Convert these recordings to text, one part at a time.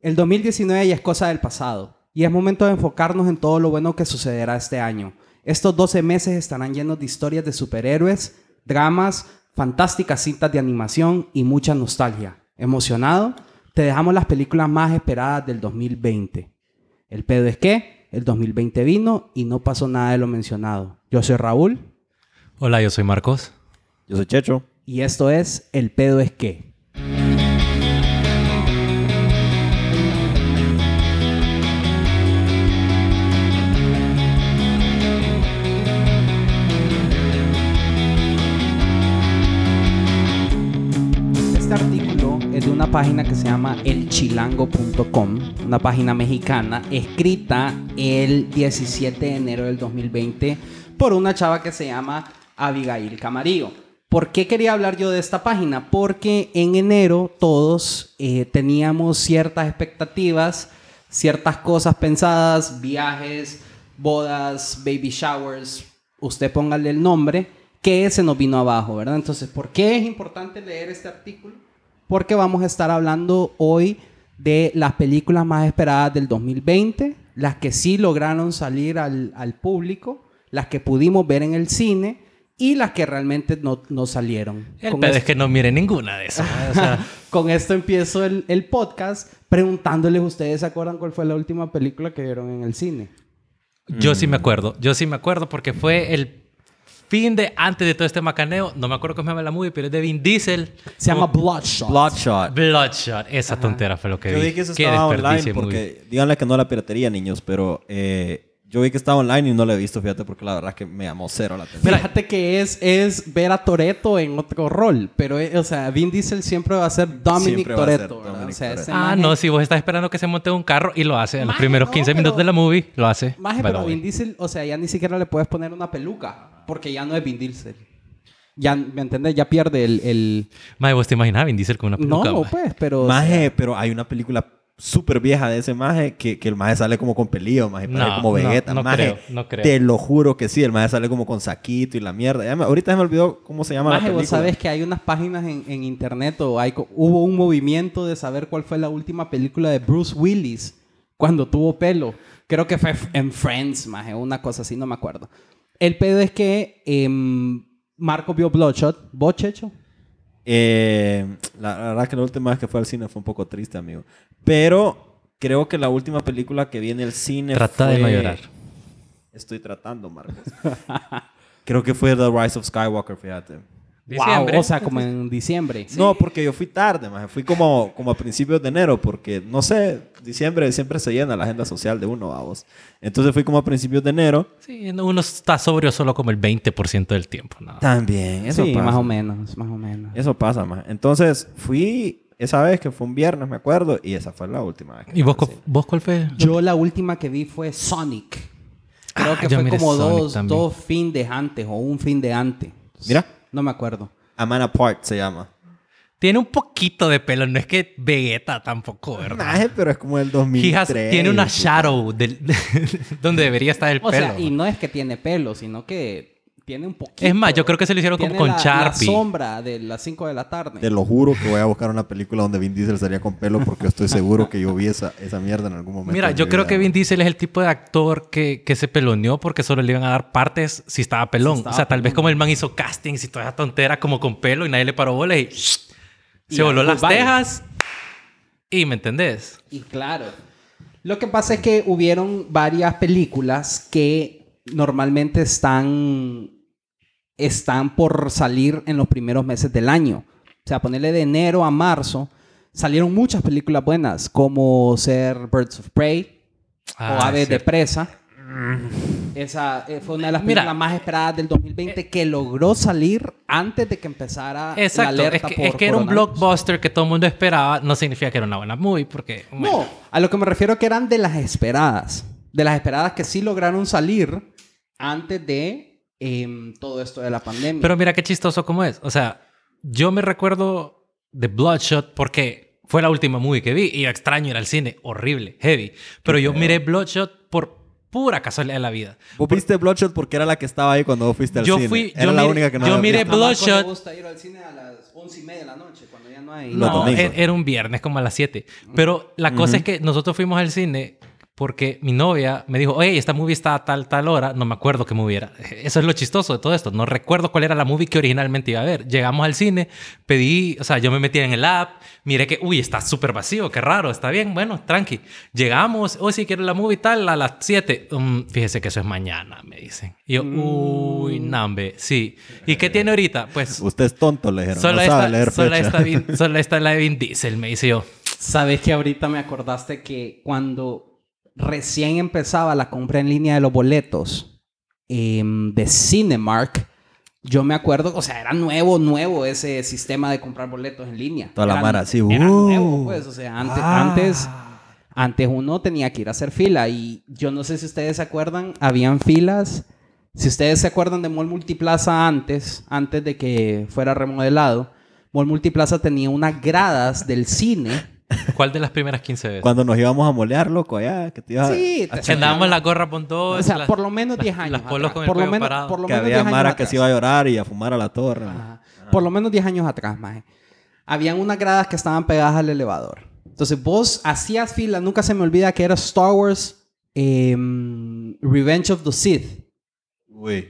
El 2019 ya es cosa del pasado y es momento de enfocarnos en todo lo bueno que sucederá este año. Estos 12 meses estarán llenos de historias de superhéroes, dramas, fantásticas cintas de animación y mucha nostalgia. ¿Emocionado? Te dejamos las películas más esperadas del 2020. El pedo es que el 2020 vino y no pasó nada de lo mencionado. Yo soy Raúl. Hola, yo soy Marcos. Yo soy Checho. Y esto es El pedo es que. Página que se llama elchilango.com, una página mexicana escrita el 17 de enero del 2020 por una chava que se llama Abigail Camarillo. ¿Por qué quería hablar yo de esta página? Porque en enero todos eh, teníamos ciertas expectativas, ciertas cosas pensadas, viajes, bodas, baby showers, usted póngale el nombre, que se nos vino abajo, ¿verdad? Entonces, ¿por qué es importante leer este artículo? Porque vamos a estar hablando hoy de las películas más esperadas del 2020, las que sí lograron salir al, al público, las que pudimos ver en el cine y las que realmente no, no salieron. El Con pedo esto- es que no mire ninguna de esas. o sea, Con esto empiezo el, el podcast preguntándoles, ¿ustedes se acuerdan cuál fue la última película que vieron en el cine? yo sí me acuerdo. Yo sí me acuerdo porque fue el fin de antes de todo este macaneo. No me acuerdo cómo se llama la movie, pero es de Vin Diesel. Se llama Bloodshot. Bloodshot. Bloodshot. Esa tontera fue lo que Yo vi. vi que eso Qué estaba online porque, díganle que no la piratería, niños, pero eh, yo vi que estaba online y no la he visto, fíjate, porque la verdad es que me llamó cero la atención. Fíjate que es, es ver a Toreto en otro rol, pero, eh, o sea, Vin Diesel siempre va a ser Dominic. Dominic O sea. Ah, maje- no, si vos estás esperando que se monte un carro y lo hace en los primeros no, 15 pero- minutos de la movie, lo hace. Maje, pero. Vin Diesel, o sea, ya ni siquiera le puedes poner una peluca, porque ya no es Vin Diesel. Ya, ¿me entiendes? Ya pierde el... el... Maje, vos te imaginabas a Vin Diesel con una peluca. No, pues, pero... o Maje, sea, pero hay una película súper vieja de ese maje que, que el maje sale como con pelillo, maje, No, como Vegeta. no maje, creo, no creo. Te lo juro que sí, el maje sale como con saquito y la mierda. Ya me- ahorita se me olvidó cómo se llama Maje, la vos película. sabes que hay unas páginas en, en internet o hay, hubo un movimiento de saber cuál fue la última película de Bruce Willis cuando tuvo pelo. Creo que fue en Friends, maje, una cosa así, no me acuerdo. El pedo es que em, Marco vio Bloodshot. ¿Vos, Checho? Eh, la, la verdad que la última vez que fue al cine fue un poco triste, amigo. Pero creo que la última película que vi en el cine Trata de fue- no llorar. Estoy tratando, Marcos. creo que fue The Rise of Skywalker, fíjate. Diciembre. Wow, o sea, como en diciembre. No, porque yo fui tarde, maje. Fui como, como a principios de enero, porque, no sé, diciembre siempre se llena la agenda social de uno, vamos. Entonces fui como a principios de enero. Sí, no, uno está sobrio solo como el 20% del tiempo. ¿no? También, eso sí, pasa. más o menos, más o menos. Eso pasa, más. Entonces fui esa vez que fue un viernes, me acuerdo, y esa fue la última vez. que ¿Y vos, vos cuál fue? Yo la última que vi fue Sonic. Creo Ah, que fue como Sonic dos, también. dos fin de antes o un fin de antes. Mira. No me acuerdo. A Man Apart se llama. Tiene un poquito de pelo, no es que Vegeta tampoco, ¿verdad? Maje, pero es como el He has- 2003. tiene una shadow del- donde debería estar el O pelo. sea, y no es que tiene pelo, sino que tiene un poquito. Es más, yo creo que se lo hicieron como con la, Sharpie. La sombra de las 5 de la tarde. Te lo juro que voy a buscar una película donde Vin Diesel salía con pelo porque estoy seguro que yo vi esa, esa mierda en algún momento. Mira, yo creo vida, que Vin. Diesel es el tipo de actor que, que se peloneó porque solo le iban a dar partes si estaba pelón. Si estaba o sea, tal vez como el man hizo castings y toda esa tontera como con pelo y nadie le paró bola y Y se voló las goodbye. tejas. Y me entendés. Y claro. Lo que pasa es que hubieron varias películas que normalmente están, están por salir en los primeros meses del año. O sea, ponerle de enero a marzo, salieron muchas películas buenas, como ser Birds of Prey o Ah, Aves de cierto. Presa. Esa eh, fue una de las Mira. películas más esperadas del 2020 que logró salir antes de que empezara Exacto. la Es alerta que, por es que era un blockbuster que todo el mundo esperaba. No significa que era una buena movie porque... bueno, No, a lo que me refiero que eran de las esperadas. De las esperadas que sí lograron salir antes de em, todo esto de la pandemia. Pero mira qué chistoso como es. O sea, yo me recuerdo de Bloodshot porque fue la última movie que vi y yo extraño ir al cine. Horrible, heavy. Pero yo miré Bloodshot por pura casualidad de la vida. Vos viste Bloodshot porque era la que estaba ahí cuando vos fuiste al Yo cine. fui- Era yo la miré- única que no yo había miré visto. Bloodshot. gusta ir al cine a las 11 y media de la noche, cuando ya no hay... No, e- era un viernes como a las 7. Pero la cosa es que nosotros fuimos al cine porque mi novia me dijo, oye, esta movie está a tal, tal hora. No me acuerdo qué movie era. Eso es lo chistoso de todo esto. No recuerdo cuál era la movie que originalmente iba a ver. Llegamos al cine, pedí, o sea, yo me metí en el app, miré que, uy, está súper vacío, qué raro, está bien, bueno, tranqui. Llegamos, hoy si quiero la movie tal, a las 7. "Mm, fíjese que eso es mañana, me dicen. Y yo, uy, nambe, sí. ¿Y qué tiene ahorita? Pues Usted es tonto, le dijeron. Solo, no sabe esta, leer solo, fecha. esta solo esta la de Vin Diesel, me dice yo. Sabes que ahorita me acordaste que cuando recién empezaba la compra en línea de los boletos em, de Cinemark, yo me acuerdo, o sea, era nuevo, nuevo ese sistema de comprar boletos en línea. Toda la mara Era uh. nuevo, pues, o sea, antes, Ah. antes, antes uno tenía que ir a hacer fila y yo no sé si ustedes se acuerdan, habían filas. Si ustedes se acuerdan de Mall Multiplaza antes, antes de que fuera remodelado, Mall Multiplaza tenía unas gradas del cine ¿Cuál de las primeras 15 veces? Cuando nos íbamos a molear, loco, allá, que te ibas Sí, a andábamos la gorra con O dos. sea, las- por lo menos las- 10 años. Las polos con el por lo menos, parado. Por lo que menos había 10 años Mara que se iba a llorar y a fumar a la torre. Ajá. Por lo menos 10 años atrás, maje. Habían unas gradas que estaban pegadas al elevador. Entonces vos hacías fila, nunca se me olvida que era Star Wars em, Revenge of the Sith. Uy.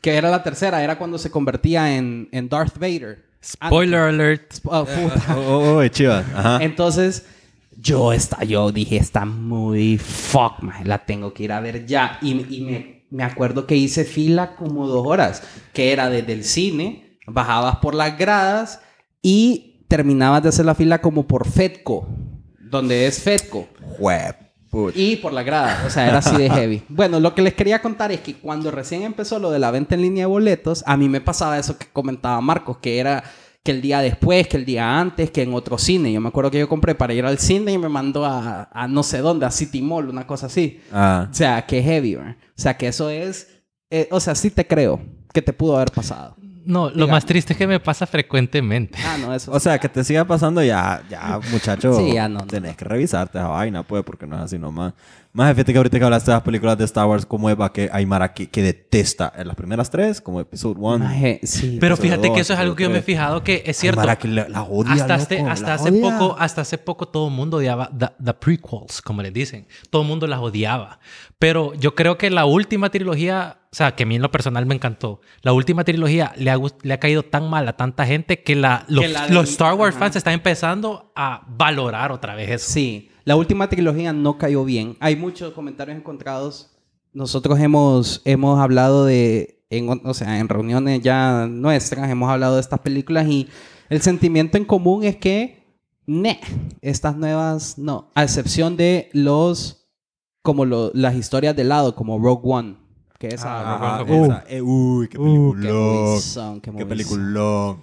Que era la tercera, era cuando se convertía en, en Darth Vader. Spoiler alert. Oh, puta. Oh, oh, oh, chivas. Ajá. Entonces, yo, está, yo dije, está muy fuck, maje, la tengo que ir a ver ya. Y, y me, me acuerdo que hice fila como dos horas, que era desde el cine, bajabas por las gradas y terminabas de hacer la fila como por Fedco, donde es Fedco. Jue- Y por la grada, o sea, era así de heavy. Bueno, lo que les quería contar es que cuando recién empezó lo de la venta en línea de boletos, a mí me pasaba eso que comentaba Marcos, que era que el día después, que el día antes, que en otro cine. Yo me acuerdo que yo compré para ir al cine y me mandó a, a no sé dónde, a City Mall, una cosa así. Ah. O sea, que heavy, ¿verdad? O sea, que eso es... eh, o sea, sí te creo que te pudo haber pasado. No, lo Diga. más triste es que me pasa frecuentemente. Ah, no, eso... O sea, que te siga pasando ya, ya, muchacho. Sí, ya no, no. Tenés que revisarte esa vaina, pues, porque no es así nomás. Más fíjate que ahorita que hablaste de las películas de Star Wars, como Eva, que hay Mara que, que detesta en las primeras tres, como Episode 1. Maje, sí. Pero fíjate que dos, eso es algo que yo me he fijado que es cierto. Mara que la, la odia, hasta, este- loco, hasta la hace odia. poco, hasta hace poco todo el mundo odiaba the, the prequels, como les dicen. Todo el mundo las odiaba. Pero yo creo que la última trilogía, o sea, que a mí en lo personal me encantó, la última trilogía le ha, le ha caído tan mal a tanta gente que, la, los, Que la los Star Wars Ajá. fans están empezando a valorar otra vez eso. Sí, la última trilogía no cayó bien. Hay muchos comentarios encontrados. Nosotros hemos, hemos hablado de, en, o sea, en reuniones ya nuestras, hemos hablado de estas películas y el sentimiento en común es que, ne, estas nuevas, no, a excepción de los, como lo- las historias de lado, como Rogue One, que Ajá, esa. Eh, uy, qué Uh, qué peliculón. movizón, qué Qué peliculón.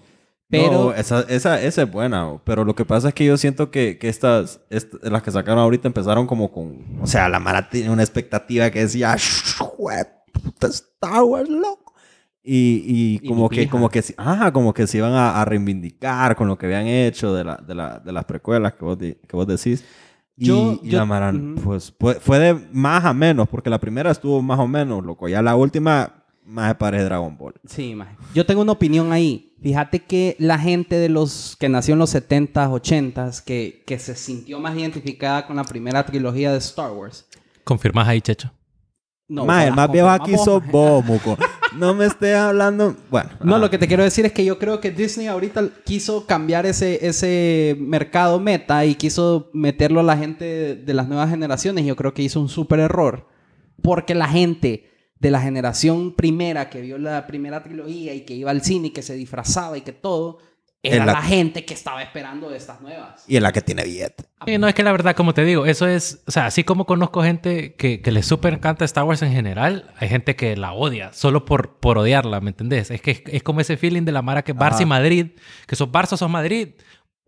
Pero- No, esa, esa, esa es buena, pero lo que pasa es que yo siento que, que estas, est- las que sacaron ahorita empezaron como con... O sea, la Mara tiene una expectativa que decía, "Jue puta Star Wars, loco. Y, y Y como ni que, pija. como que, ajá, como que se iban a, a reivindicar con lo que habían hecho de, la, de, la, de las precuelas que vos, di- que vos decís. Y, Yo- y yo- la Mara, Ujú. pues, fue, fue de más a menos, porque la primera estuvo más o menos, loco. Ya la última, más se parece Dragon Ball. Sí, maje. Yo tengo una opinión ahí. Fíjate que la gente de los que nació en los 70s, 80s, que, que se sintió más identificada con la primera trilogía de Star Wars. ¿Confirmas ahí, Checho? No, Mae, el más viejo aquí sos vos, muco. No me estés hablando. Bueno. No, lo que te quiero decir es que yo creo que Disney ahorita quiso cambiar ese, ese mercado meta y quiso meterlo a la gente de, de las nuevas generaciones. Yo creo que hizo un súper error. Porque la gente de la generación primera que vio la primera trilogía y que iba al cine y que se disfrazaba y que todo, era En la- la... gente que estaba esperando de estas nuevas. Y en la que tiene billete. Sí, no, es que la verdad, como te digo, eso es, o sea, así como conozco gente que, que le súper encanta Star Wars en general, hay gente que la odia solo por, por odiarla, ¿me entendés? Es que es, es como ese feeling de la Mara que Barça y. Madrid, que sos Barça sos Madrid.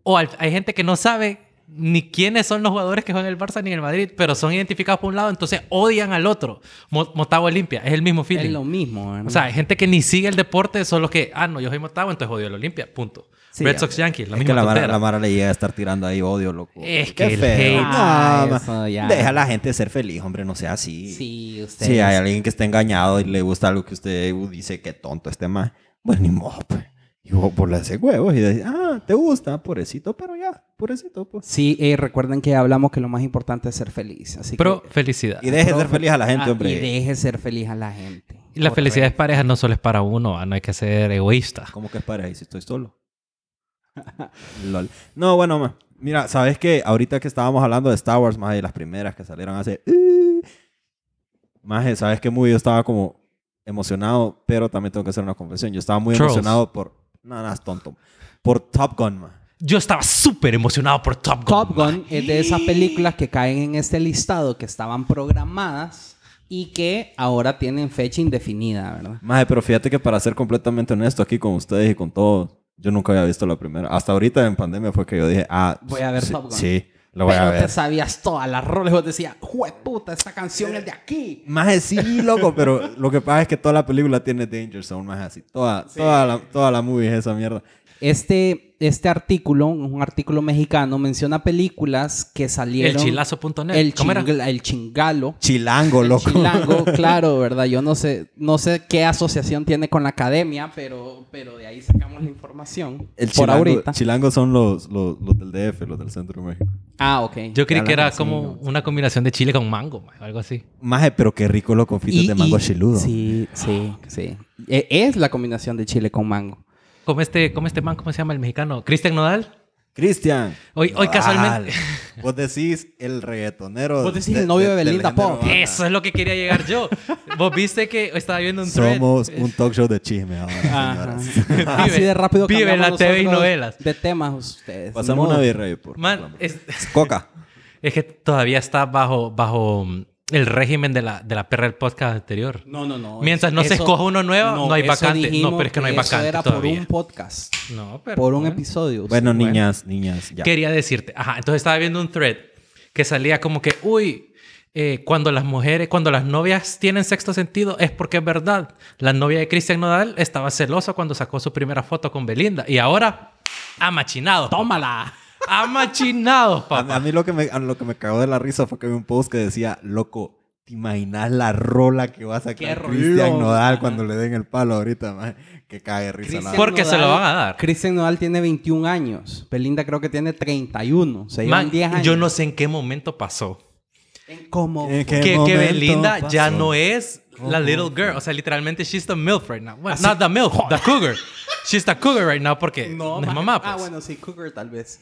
O al- hay gente que no sabe ni quiénes son los jugadores que juegan el Barça ni el Madrid, pero son identificados por un lado, entonces odian al otro. Mo- Motagua Olimpia, es el mismo feeling. Es lo mismo. ¿verdad? O sea, hay gente que ni sigue el deporte, solo que, ah, no, yo soy Motagua, entonces odio el Olimpia, punto. Sí, Red. Sox Yankees, la es misma que la Mara, tontera. la Mara le llega a estar tirando ahí odio, loco. Es Qué que el feo. hate. Ah, No, eso ma- ya. Deja a la gente ser feliz, hombre, no sea así. Sí, usted. Si hay alguien que está engañado y le gusta algo que usted dice que tonto este más, pues ni modo, pues. Y vos, haces huevos y decís, ah, te gusta, pobrecito, pero ya, pobrecito, pues. Sí, eh, recuerden que hablamos que lo más importante es ser feliz. Así Pero que, felicidad. Y deje de ser feliz a la gente, Ah, hombre. Y deje ser feliz a la gente. Y la felicidad de pareja no solo es para uno, ah, no hay que ser egoísta. ¿Cómo que es para ahí si estoy solo? Lol. No, bueno, ma, mira, ¿sabes qué? Ahorita que estábamos hablando de Star Wars, más de las primeras que salieron hace... Más, ¿sabes qué movie? Yo estaba como emocionado, pero también tengo que hacer una confesión. Yo estaba muy Trolls. emocionado por... No, no, es tonto. Por Top Gun, ma. Yo estaba súper emocionado por Top Gun. Top ma. Gun es de esas películas que caen en este listado que estaban programadas y que ahora tienen fecha indefinida, ¿verdad? Maje, pero fíjate que para ser completamente honesto aquí con ustedes y con todos, yo nunca había visto la primera. Hasta ahorita en pandemia fue que yo dije, ah, Voy a ver sí, Top Gun. Sí, lo voy Pero a ver. te sabías todas las roles. Vos decías, puta, esta canción es de aquí. Más sí, loco, pero lo que pasa es que toda la película tiene Danger Zone, más así. Toda, toda, la, toda la movie es esa mierda. Este, este artículo, un artículo mexicano, menciona películas que El salieron... chilazo.net. El, ¿Cómo era? chingla- el chingalo. Chilango, El loco. chilango, claro, ¿verdad? Yo no sé, no sé qué asociación tiene con la academia, pero, pero de ahí sacamos la información. El por chilango, ahorita. chilango son los, los, los del DF, los del centro de México. Ah, ok. Yo creí que era así, como ¿no? una combinación de chile con mango, ma, algo así. Maje, pero qué rico los confites Y- de mango y- chiludo. Sí, sí, sí. E- Es la combinación de chile con mango. Como este, como este man, ¿cómo se llama el mexicano? Cristian Nodal. Cristian. Hoy- hoy casualmente-. Vos decís el reggaetonero. Vos decís el novio de Belinda Pop. banda. Eso es lo que quería llegar yo. Vos viste que estaba viendo un thread. Somos un talk show de chisme ahora, Ajá. señoras. Así de rápido Vive la TV y novelas. De temas ustedes. Pasamos No. una virrey, por Man, favor. es, Coca. es que todavía está bajo, bajo el régimen de la, de la perra del podcast anterior. No, no, no. Mientras no se escoja uno nuevo, no hay eso vacante. No, pero es que no hay eso vacante era todavía. por un podcast. No, pero. Por un bueno. episodio. Bueno, Sí, niñas, niñas, ya. Quería decirte, ajá, entonces estaba viendo un thread que salía como que, uy, eh, cuando las mujeres, cuando las novias tienen sexto sentido, es porque es verdad. La novia de Cristian Nodal estaba celosa cuando sacó su primera foto con Belinda y ahora ha machinado. ¡Tómala! Ha machinado, A, a papá. mí lo que, me, a lo que me cagó de la risa fue que vi un post que decía, loco, ¿te imaginas la rola que va a sacar Cristian Nodal cuando le den el palo ahorita? maje? Que cae risa. la- Porque se lo van a dar. Cristian Nodal tiene 21 años. Belinda creo que tiene 31. Se Man, 10 años. yo no sé en qué momento pasó. En ¿Cómo? ¿En qué que, que Belinda ya pasó? no es la little girl. O sea, literalmente she's the MILF right now. Well, not the MILF, the cougar. She's the cougar right now porque no, es ma- mamá. Ah, pues. bueno, sí, Cougar tal vez.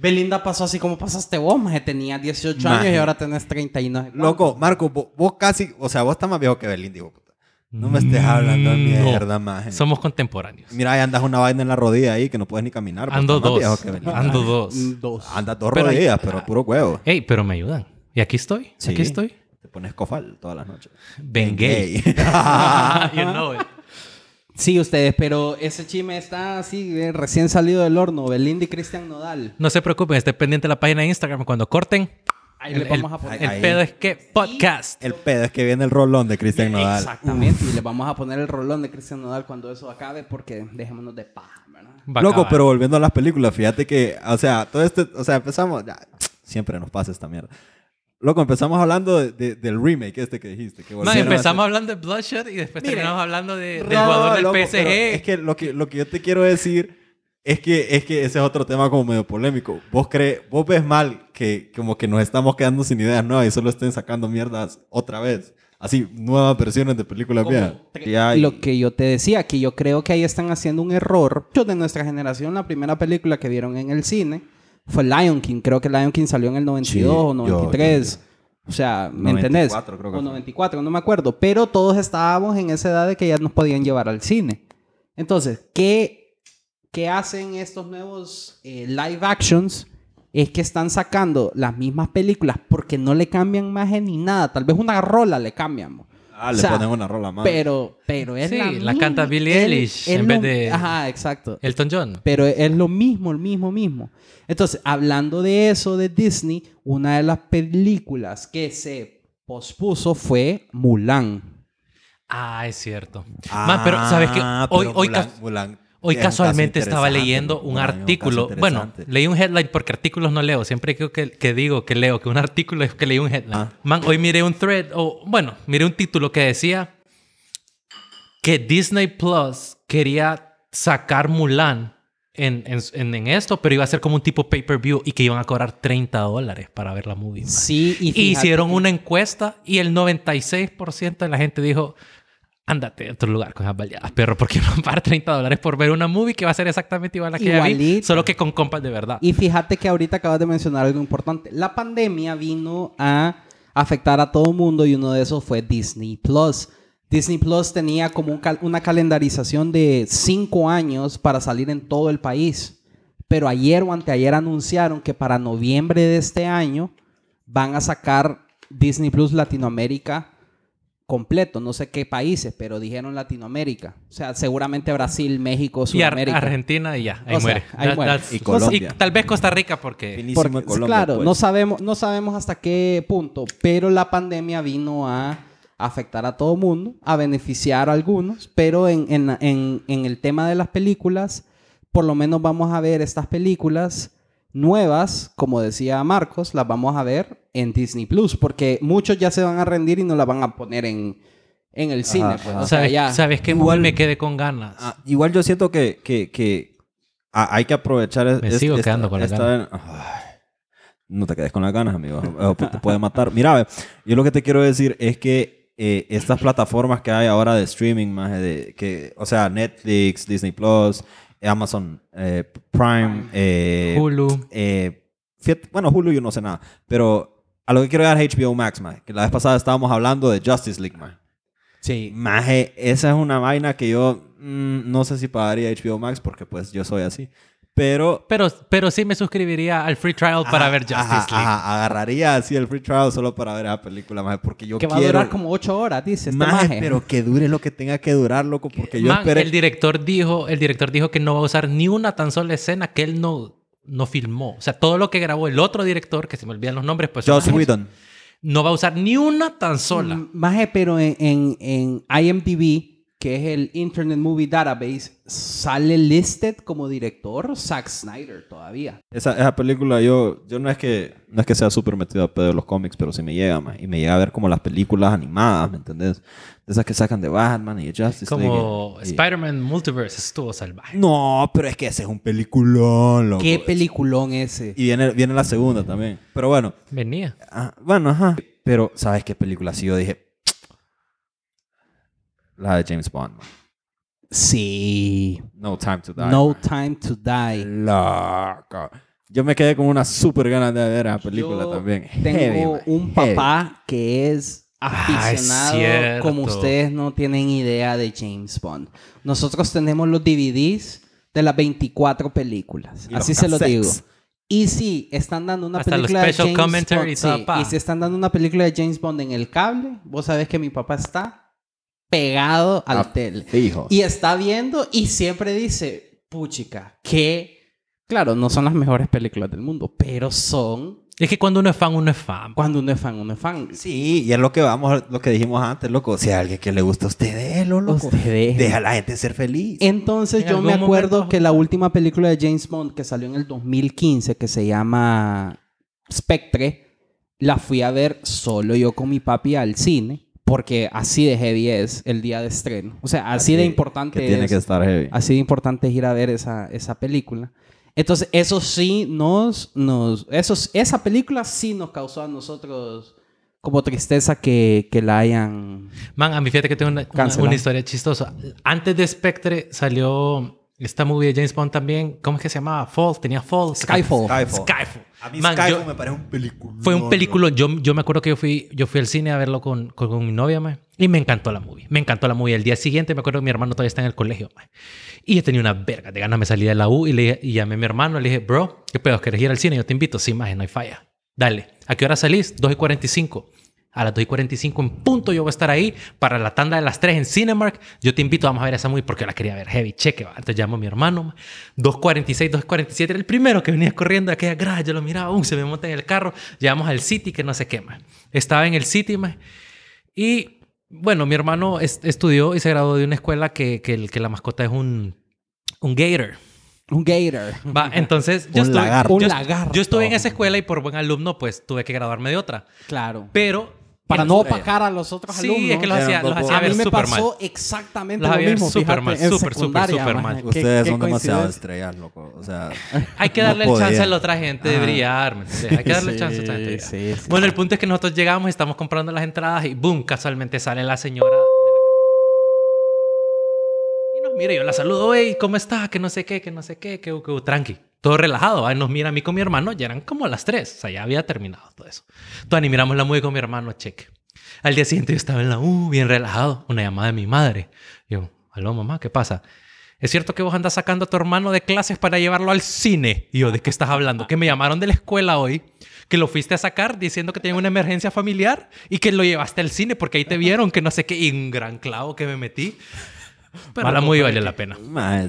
Belinda pasó así como pasaste vos, maje. Tenía 18 Maje. años y ahora tenés 39. Loco, Marco, vos, vos casi, o sea, vos estás más viejo que Belinda, hijo puta. No me estés hablando de Mm, No. mierda, maje. Somos contemporáneos. Mira, ahí andas una vaina en la rodilla ahí que no puedes ni caminar. Ando dos. viejo que Belinda. Ando dos. Mm, Dos. Andas dos Pero- rodillas, pero puro huevo. Ey, pero me ayudan. Y aquí estoy. Sí. Aquí estoy. Te pones cofal todas las noches. Ben gay. you know it. Sí, ustedes, pero ese chisme está así, eh, recién salido del horno. Belinda y Cristian Nodal. No se preocupen, estén pendiente de la página de Instagram. Cuando corten, Ahí el, le vamos a poner. el pedo es que podcast. El pedo es que viene el rolón de Cristian Nodal. Exactamente. Y le vamos a poner el rolón de Cristian Nodal cuando eso acabe porque dejémonos de paja, ¿verdad? Va Loco, acabar. pero volviendo a las películas, fíjate que, o sea, todo este, o sea, empezamos, ya, siempre nos pasa esta mierda. Loco, empezamos hablando de- de- del remake este que dijiste. Que Man, empezamos hablando de Bloodshot y después Mire, terminamos hablando de, del jugador del loco, PSG. Es que lo, que lo que yo te quiero decir es que, es que ese es otro tema como medio polémico. Vos crees, vos ves mal que como que nos estamos quedando sin ideas nuevas y solo estén sacando mierdas otra vez. Así, nuevas versiones de películas viejas. hay- Lo que yo te decía, que yo creo que ahí están haciendo un error. Muchos de nuestra generación, la primera película que vieron en el cine fue Lion King. Creo que Lion King salió en el 92 Sí, o yo- 93. O sea, ¿me entendés? 94 creo que o fue. 94, no me acuerdo. Pero todos estábamos en esa edad de que ya nos podían llevar al cine. Entonces, ¿qué, qué hacen estos nuevos eh, live actions? Es que están sacando las mismas películas porque no le cambian magia ni nada. Tal vez una rola le cambian. Ah, O le sea, ponen una rola más. Pero, pero es Sí, la, la canta Billie Eilish en vez de- Ajá, exacto. Elton John. Pero es lo mismo, el mismo, mismo. Entonces, hablando de eso de Disney, una de las películas que se pospuso fue Mulan. Ah, es cierto. Man, pero ¿sabes qué? Ah, Hoy, pero hoy, Mulan hoy es casualmente estaba leyendo un artículo. bueno, leí un headline porque artículos no leo. Siempre que, que, que digo que leo que un artículo es que leí un headline. Ah. Man, hoy miré un thread, o bueno, miré un título que decía que Disney Plus quería sacar Mulan en, en, en- esto, pero iba a ser como un tipo pay-per-view y que iban a cobrar 30 dólares para ver la movie. man. Sí, y fíjate hicieron una encuesta y el 96% de la gente dijo, ándate a otro lugar con esas baleadas, perro, porque van a pagar 30 dólares por ver una movie que va a ser exactamente igual a la que ya vi, solo que con compas de verdad. Y fíjate que ahorita acabas de mencionar algo importante. La pandemia vino a afectar a todo mundo y uno de esos fue Disney Plus. Disney Plus tenía como un cal- una calendarización de cinco años para salir en todo el país. Pero ayer o anteayer anunciaron que para noviembre de este año van a sacar Disney Plus Latinoamérica completo. No sé qué países, pero dijeron Latinoamérica. O sea, seguramente Brasil, México, y Ar- Sudamérica. Argentina y ya, ahí O sea, muere. ahí Y Colombia. y tal vez Costa Rica porque... Colombia, claro, pues. no sabemos, no sabemos hasta qué punto, pero la pandemia vino a afectar a todo mundo, a beneficiar a algunos, pero en, en- en- en el tema de las películas, por lo menos vamos a ver estas películas nuevas, como decía Marcos, las vamos a ver en Disney Plus, porque muchos ya se van a rendir y no las van a poner en, en el cine. pues. O sea, ¿Sabes, ya- ¿Sabes qué? Igual- me quedé con ganas. Ah, igual yo siento que, que, que hay que aprovechar... es- Me es- sigo esta- quedando con las Ay, no te quedes con las ganas, amigo. Te puede matar. Mira, ve, yo lo que te quiero decir es que eh, estas plataformas que hay ahora de streaming, más de, que, o sea, Netflix, Disney Plus, Amazon eh, Prime, eh, Hulu. eh, fíjate- bueno, Hulu yo no sé nada, pero a lo que quiero es HBO Max, man, que la vez pasada estábamos hablando de Justice League, man. Sí. Maje, esa es una vaina que yo mm, no sé si pagaría HBO Max porque pues yo soy así. Pero... Pero, pero sí me suscribiría al free trial para Ajá, ver Justice ajá, League. ajá, agarraría así el free trial solo para ver esa película, maje, porque yo Que va a quiero... durar como ocho horas, dice este Maje, maje. pero que dure lo que tenga que durar, loco, porque yo Man, esperé... el director dijo, el director dijo que no va a usar ni una tan sola escena que él no, no filmó. O sea, todo lo que grabó el otro director, que se me olvidan los nombres, pues Joss Whedon. no va a usar ni una tan sola. Maje, pero en, en, en IMDb, que es el Internet Movie Database, sale listed como director Zack Snyder todavía. Esa, esa película yo, yo no es que no es que sea súper metido a pedo de los cómics, pero sí me llega, man. Y me llega a ver como las películas animadas, ¿me entendés? De esas que sacan de Batman y Justice Como Spider-Man Multiverse estuvo salvaje. No, pero es que ese es un peliculón, loco. ¿Qué peliculón ese? Y viene, viene la segunda también. Pero bueno, Venía. ah, bueno, ajá. Pero, ¿sabes qué película? Sí, yo dije... La de James Bond, man. Sí. No Time to Die. No man. Time to Die. Loco. Yo me quedé con una súper ganas de ver esa película Yo también. Tengo Heavy, un Heavy. papá que es Ah, es aficionado como ustedes no tienen idea de James Bond. Nosotros tenemos los DVDs de las 24 películas. Y los Así se lo digo. Y si están dando una Hasta los película de James Bond, sí, y si están dando una película de James Bond en el cable, vos sabés que mi papá está pegado al Ah, tele. Fijo. Y está viendo y siempre dice, puchica, que, claro, no son las mejores películas del mundo, pero son, Es que cuando uno es fan, uno es fan. cuando uno es fan, uno es fan. Sí, y es lo que vamos, lo que dijimos antes, loco. Si hay alguien que le gusta a usted, déjelo, loco. Deja a la gente ser feliz. Entonces En yo me acuerdo momento- que la última película de James Bond que salió en el 2015, que se llama Spectre, la fui a ver solo yo con mi papi al cine, porque así de heavy es el día de estreno. O sea, así, de que- importante que tiene es. que estar heavy. Así de importante es ir a ver esa, esa película. Entonces, eso sí nos, nos eso, esa película sí nos causó a nosotros como tristeza que, que la hayan... Man, a mí fíjate que tengo una, una, una historia chistosa. Antes de Spectre salió esta movie de James Bond también. ¿Cómo es que se llamaba? Fall. Tenía Fall. Skyfall. Skyfall. Skyfall. A mí Man, Skyfall yo- me parece un película. Fue un película. Yo, yo me acuerdo que yo fui, yo fui al cine a verlo con, con, con mi novia, ma, y me encantó la movie. Me encantó la movie. El día siguiente me acuerdo que mi hermano todavía está en el colegio. ma, y yo tenía una verga de ganas. Me salí de la U y, le, y llamé a mi hermano. Le dije, bro, ¿qué pedo? ¿Quieres ir al cine? Yo te invito. Sí, más, no hay falla. Dale. ¿A qué hora salís? 2 y 45. A las 2 y 45 en punto yo voy a estar ahí para la tanda de las 3 en Cinemark. Yo te invito, vamos a ver esa movie porque la quería ver heavy. Cheque, va. Entonces llamo a mi hermano. ma. 2.46, 2.47 era el primero que venía corriendo de aquella grada. Yo lo miraba, um, se me monta en el carro. Llegamos al City, que no sé qué más. Estaba en el City, ma. Y bueno, mi hermano es- estudió y se graduó de una escuela que, que, el- que la mascota es un, un gator. Un gator. Va, entonces yo Un lagarto. yo, Un lagarto. yo estuve en esa escuela y por buen alumno pues tuve que graduarme de otra. Claro. Pero Para no opacar a los otros Sí, alumnos. es que los hacía, los hacía a ver mí me pasó mal. exactamente Los lo mismo. súper fíjate, mal, en súper, súper, súper mal. Ustedes son demasiado estrellas, loco. O sea, Hay que no darle el chance a la otra gente de brillar, ¿me entiendes? Hay que darle el chance a otra gente de Sí, brillar. sí, sí. Bueno, el punto es que nosotros llegamos y estamos comprando las entradas y boom, casualmente sale la señora. Y nos mira, yo la saludo, hey, ¿cómo estás? Que no sé qué, que no sé qué, que, que tranqui. Todo relajado, ¿va? Y nos mira a mí con mi hermano, ya eran como las 3, o sea, ya había terminado todo eso. Ni miramos la movie con mi hermano, cheque. Al día siguiente yo estaba en la U, bien relajado, una llamada de mi madre. Yo, aló mamá, ¿qué pasa? ¿Es cierto que vos andas sacando a tu hermano de clases para llevarlo al cine? Y yo, ¿de qué estás hablando? Que me llamaron de la escuela hoy, que lo fuiste a sacar diciendo que tenía una emergencia familiar y que lo llevaste al cine porque ahí te vieron que no sé qué, y un gran clavo que me metí. Pero la muy valió la pena.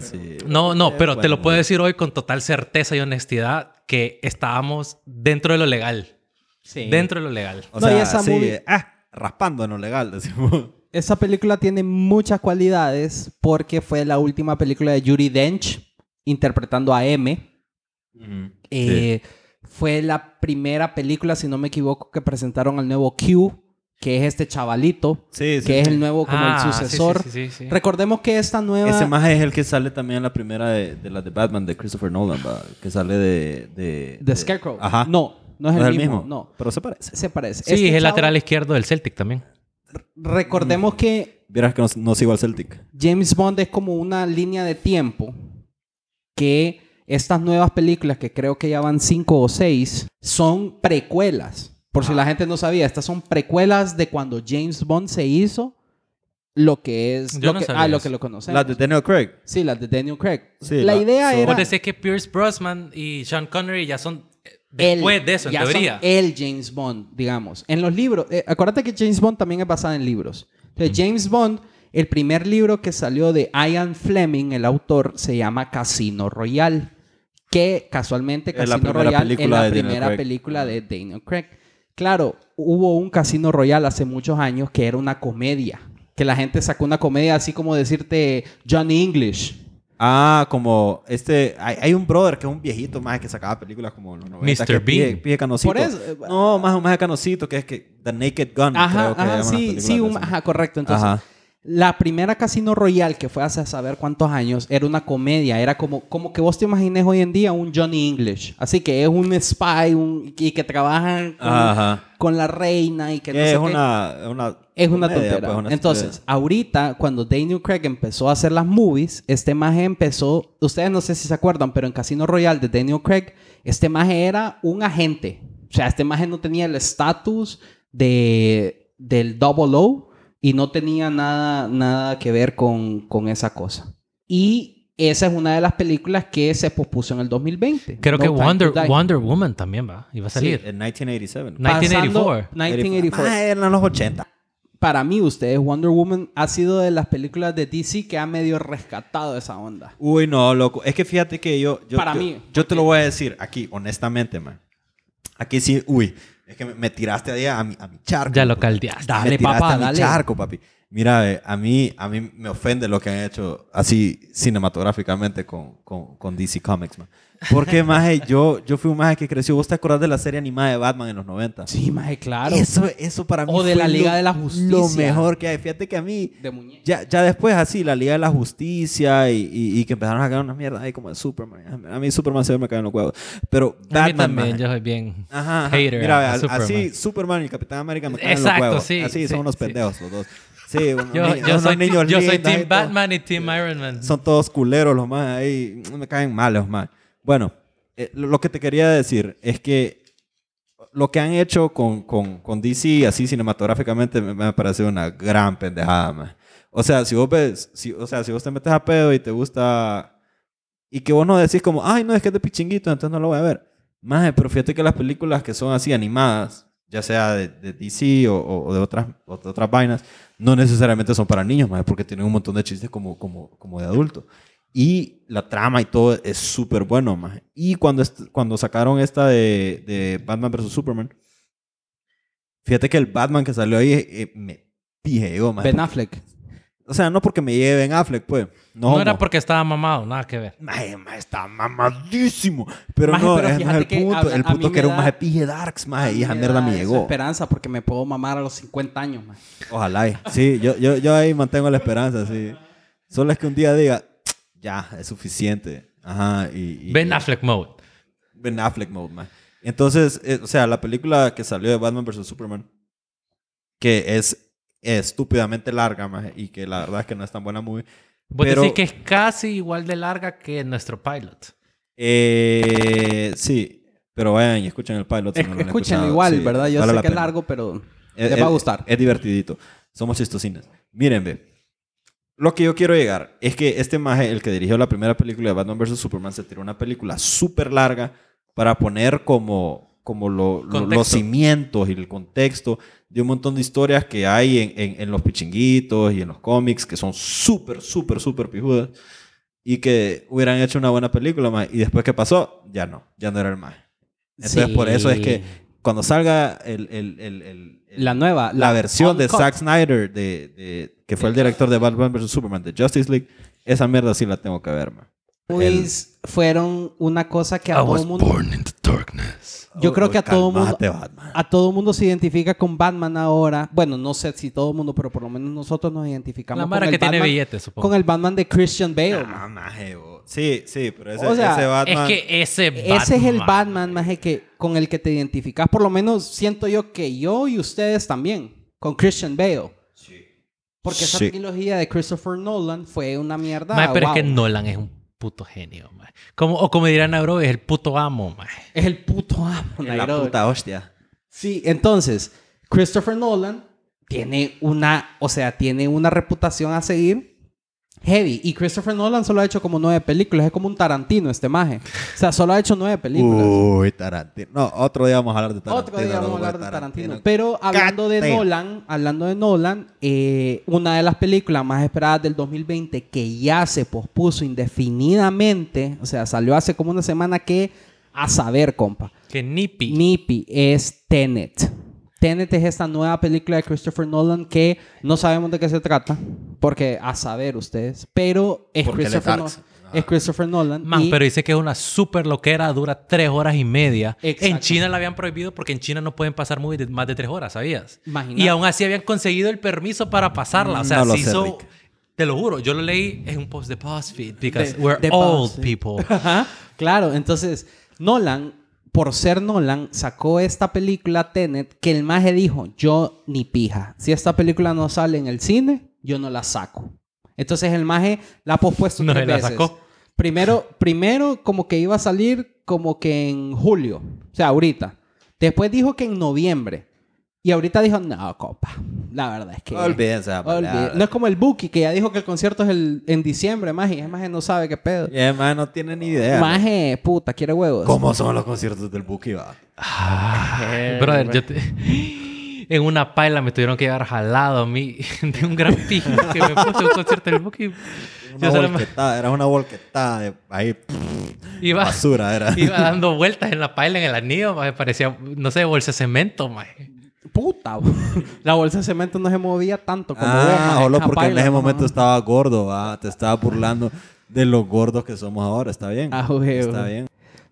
sí. No, no, pero te lo puedo decir hoy con total certeza y honestidad que estábamos dentro de lo legal. Sí. Dentro de lo legal. O No, y sea, esa sí, movie- ah, raspando en lo legal, decimos. Esa película tiene muchas cualidades porque fue la última película de Judy Dench interpretando a M. Eh, Fue la primera película, si no me equivoco, que presentaron al nuevo Q, que es este chavalito, Sí, sí, que es el nuevo como Ah, el sí, sí, sucesor. sí, sí, sí. Recordemos que esta nueva... Ese maje es el que sale también en la primera de, de la de Batman de Christopher Nolan, va, que sale de... De, The Scarecrow. Ajá. No, no es el, mismo, No, Pero se parece. se parece. Sí, Este es el chavo- lateral izquierdo del Celtic también. Recordemos que Vieras que no, no sigo al Celtic. James Bond es como una línea de tiempo que estas nuevas películas, que creo que ya van cinco o seis, son precuelas. Por si la gente no sabía, estas son precuelas de cuando James Bond se hizo lo que es Yo lo no que, ah, lo que lo conocemos. La de Daniel Craig. Sí, las de Daniel Craig. Sí, la la- idea era Vos que Pierce Brosnan y Sean Connery ya son eh, después de eso, en ya son teoría. el James Bond, digamos. En los libros, eh, acuérdate que James Bond también es basado en libros. Entonces, James Bond, el primer libro que salió de Ian Fleming, el autor, se llama Casino Royale. Que casualmente Es la Casino primera Royale es la de primera película de Daniel Craig. Claro, hubo un Casino Royale hace muchos años que era una comedia. Que la gente sacó una comedia así como decirte Johnny English. Ah, como este... Hay, hay un brother que es un viejito más que sacaba películas como los 90. Mr. que pide- Bean. pide. Por eso, eh, No, más un más canosito que es que The Naked Gun. Ajá, creo que ajá, sí, sí, un- ajá, correcto. Entonces, Ajá. La primera Casino Royale que fue hace saber cuántos años era una comedia, era como, como que vos te imagines hoy en día un Johnny English. Así que es un spy un, y que trabajan con, la reina y que no es, sé qué. una, una... Es una comedia, tontera. pues, una Entonces, estupidez. ahorita, cuando Daniel Craig empezó a hacer las movies, este maje empezó, ustedes no sé si se acuerdan, pero en Casino Royale de Daniel Craig, este maje era un agente. O sea, este maje no tenía el estatus de, del Double O y no tenía nada, nada que ver con, con esa cosa. Y esa es una de las películas que se pospuso en el 2020. Creo No que Wonder. Wonder Woman también va. Iba a Sí, salir. en 1987. Na- 1984. Pasando- 1984. Ah, eran los 80. para mí, ustedes, Wonder Woman ha sido de las películas de DC que ha medio rescatado esa onda. Uy, no, loco. Es que fíjate que yo... yo Para yo- mí, Yo te lo voy a decir aquí, honestamente, man. Aquí sí, uy. Es que me, tiraste ahí a mi, a mi charco. Ya lo caldeaste. Dale, me tiraste papá, a mi dale. charco, papi. Mira, eh, a mí, a mí me ofende lo que han hecho así cinematográficamente con, con, con DC Comics, man. Porque, maje, yo, yo fui un maje que creció. ¿Vos te acordás de la serie animada de Batman en los 90? Sí, maje, claro. Eso, eso para mí O de fue la Liga lo- de la Lo Justicia. mejor que hay. Fíjate que a mí... De muñeca. Ya, ya después así, la Liga de la Justicia y, y, y que empezaron a sacar unas mierdas ahí como de Superman. A mí Superman se me cae en los huevos. Pero a mí Batman, también, maje. yo soy bien Ajá, ajá. hater Mira, a a- Superman. así Superman y Capitán América me caen en Exacto, los huevos. sí, así sí, son unos sí. pendejos los dos. Sí, unos, Yo, ni- yo unos soy, niños yo soy lindos Team Batman y Team Iron Man. Son todos culeros los más ahí. Me caen mal los más. Bueno, eh, lo que te quería decir es que lo que han hecho con, con, con DC así cinematográficamente me, me ha parecido una gran pendejada, man. O sea, si vos ves, si, o sea, si vos te metes a pedo y te gusta y que vos no decís como, ay, no, es que es de pichinguito, entonces no lo voy a ver. Más, pero fíjate que las películas que son así animadas, ya sea de, de DC o- o de otras, o de otras vainas, no necesariamente son para niños, más porque tienen un montón de chistes como, como, como de adulto. Y la trama y todo es súper bueno, más. Y cuando, cuando sacaron esta de, de Batman vs. Superman, fíjate que el Batman que salió ahí eh, me pijeo, más. Ben Affleck. O sea, no porque me lleve Ben Affleck, pues. No, No, era porque estaba mamado, nada que ver. Maje, maje, está mamadísimo. Pero Maje, no, pero no es el punto. a- el punto que era un maje pije darks, maje. Y esa mierda da me llegó. esperanza porque me puedo mamar a los 50 años, man. Ojalá. Sí, yo, yo, yo ahí mantengo la esperanza, sí. Solo es que un día diga, ya, es suficiente. Ajá. Y, y- Ben Affleck mode. Ben Affleck mode, man. Entonces, eh, o sea, la película que salió de Batman vs. Superman, que es estúpidamente larga, man, y que la verdad es que no es tan buena movie. Vos Pero- decís que es casi igual de larga que nuestro pilot. Eh, sí, pero vayan y escuchen el pilot. si Es- no lo han escúchenlo escuchado. igual, Sí, ¿verdad? Yo vale sé que es largo, pero Es- les va a es- gustar. Es divertidito. Somos chistosines. Miren, ve. Lo que yo quiero llegar es que este maje, el que dirigió la primera película de Batman vs. Superman, se tiró una película súper larga para poner como, como lo- los cimientos y el contexto de un montón de historias que hay en, en- en los pichinguitos y en los cómics que son súper, súper, súper pijudas y que hubieran hecho una buena película, maje. Y después que pasó, ya no, ya no era el maje. Entonces, Sí. por eso es que cuando salga el, el- el- el- el- La nueva. la, versión de. Zack Snyder, de, de- que fue el director de Batman vs. Superman, de Justice League, esa mierda sí la tengo que ver, man. Movies fueron una cosa que a todo mundo... in the darkness. Yo creo que a todo mundo... Batman. A todo mundo se identifica con Batman ahora. Bueno, no sé si todo el mundo, pero por lo menos nosotros nos identificamos La con el que tiene Batman- billetes, supongo. con el Batman de Christian Bale. Ah, maje, sí, sí, pero ese, O sea, ese Es Batman... que ese Batman... Ese es el Batman, maje, que, con el que te identificas. Por lo menos siento yo que yo y ustedes también. Con Christian Bale. Porque esa Sí. trilogía de Christopher Nolan fue una mierda. Mae, pero wow. es que Nolan es un puto genio, mae. Como, o como dirán a bro, es el puto amo, mae. Es el puto amo, En la puta hostia. Sí, entonces, Christopher Nolan tiene una, o sea, tiene una reputación a seguir heavy. Y Christopher Nolan solo ha hecho como nueve películas. Es como un Tarantino este maje. O sea, solo ha hecho nueve películas. Uy, Tarantino. No, otro día vamos a hablar de Tarantino. Otro día vamos a hablar de Tarantino. Pero hablando de. Nolan, hablando de Nolan, eh, una de las películas más esperadas del 2020 que ya se pospuso indefinidamente, o sea, salió hace como una semana que a saber, compa. Que Nippy. Nippy es Tenet. Tenet es esta nueva película de Christopher Nolan que no sabemos de qué se trata, porque a saber ustedes, pero es, Christopher. No- es Christopher Nolan. Man, y- pero dice que es una super loquera, dura tres horas y media. Exacto. En China la habían prohibido porque en China no pueden pasar movies de más de tres horas, ¿sabías? Imagínate. Y aún así habían conseguido el permiso para pasarla. O sea, No lo se sé, hizo... Rick. Te lo juro, yo lo leí en un post de BuzzFeed because De- we're de old BuzzFeed. people. Ajá, claro, entonces Nolan, por ser Nolan, sacó esta película Tenet que el maje dijo, yo ni pija. Si esta película no sale en el cine, yo no la saco. Entonces el maje la ha pospuesto No tres la veces. sacó. Primero, primero como que iba a salir como que en julio, o sea, ahorita. Después dijo que en noviembre. Y ahorita dijo, no, copa. La verdad es que... Olvídense. palabra. No es como el Buki, que ya dijo que el concierto es el, en diciembre, maje. Y el maje no sabe qué pedo. Y además no tiene ni idea. Maje, puta, quiere huevos. ¿Cómo son los conciertos del Buki, va? Ay, brother, yo te... En una paila me tuvieron que llevar jalado a mí de un gran pijo que me puse a un concierto del Buki. Una volquetada, era una volquetada de ahí. iba, Basura era. iba dando vueltas en la paila, en el anillo, me parecía, no sé, bolsa de cemento, maje. Puta. La bolsa de cemento no se movía tanto como Ah, solo porque en ese momento estaba gordo, va. Te estaba burlando de los gordos que somos ahora. Está bien. Ah. Está bien.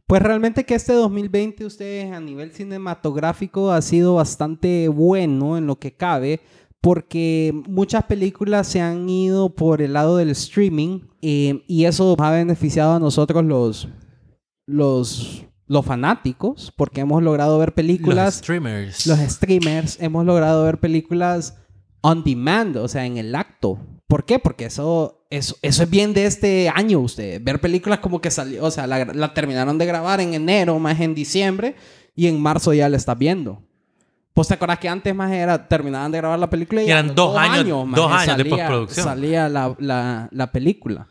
Pues realmente que este 2020 ustedes a nivel cinematográfico ha sido bastante bueno en lo que cabe porque muchas películas se han ido por el lado del streaming eh, y eso ha beneficiado a nosotros los, los, los fanáticos porque hemos logrado ver Los películas streamers. los streamers hemos logrado ver películas on demand, o sea, en el acto. ¿Por qué? Porque eso, eso, eso es bien de este año, usted. Ver películas como que salió, o sea, la, la terminaron de grabar en enero, más en diciembre, y en marzo ya la estás viendo. Pues te acuerdas que antes más era, terminaban de grabar la película y, Y eran a los dos años- maje, dos años de salía- postproducción. Salía la, la, la película.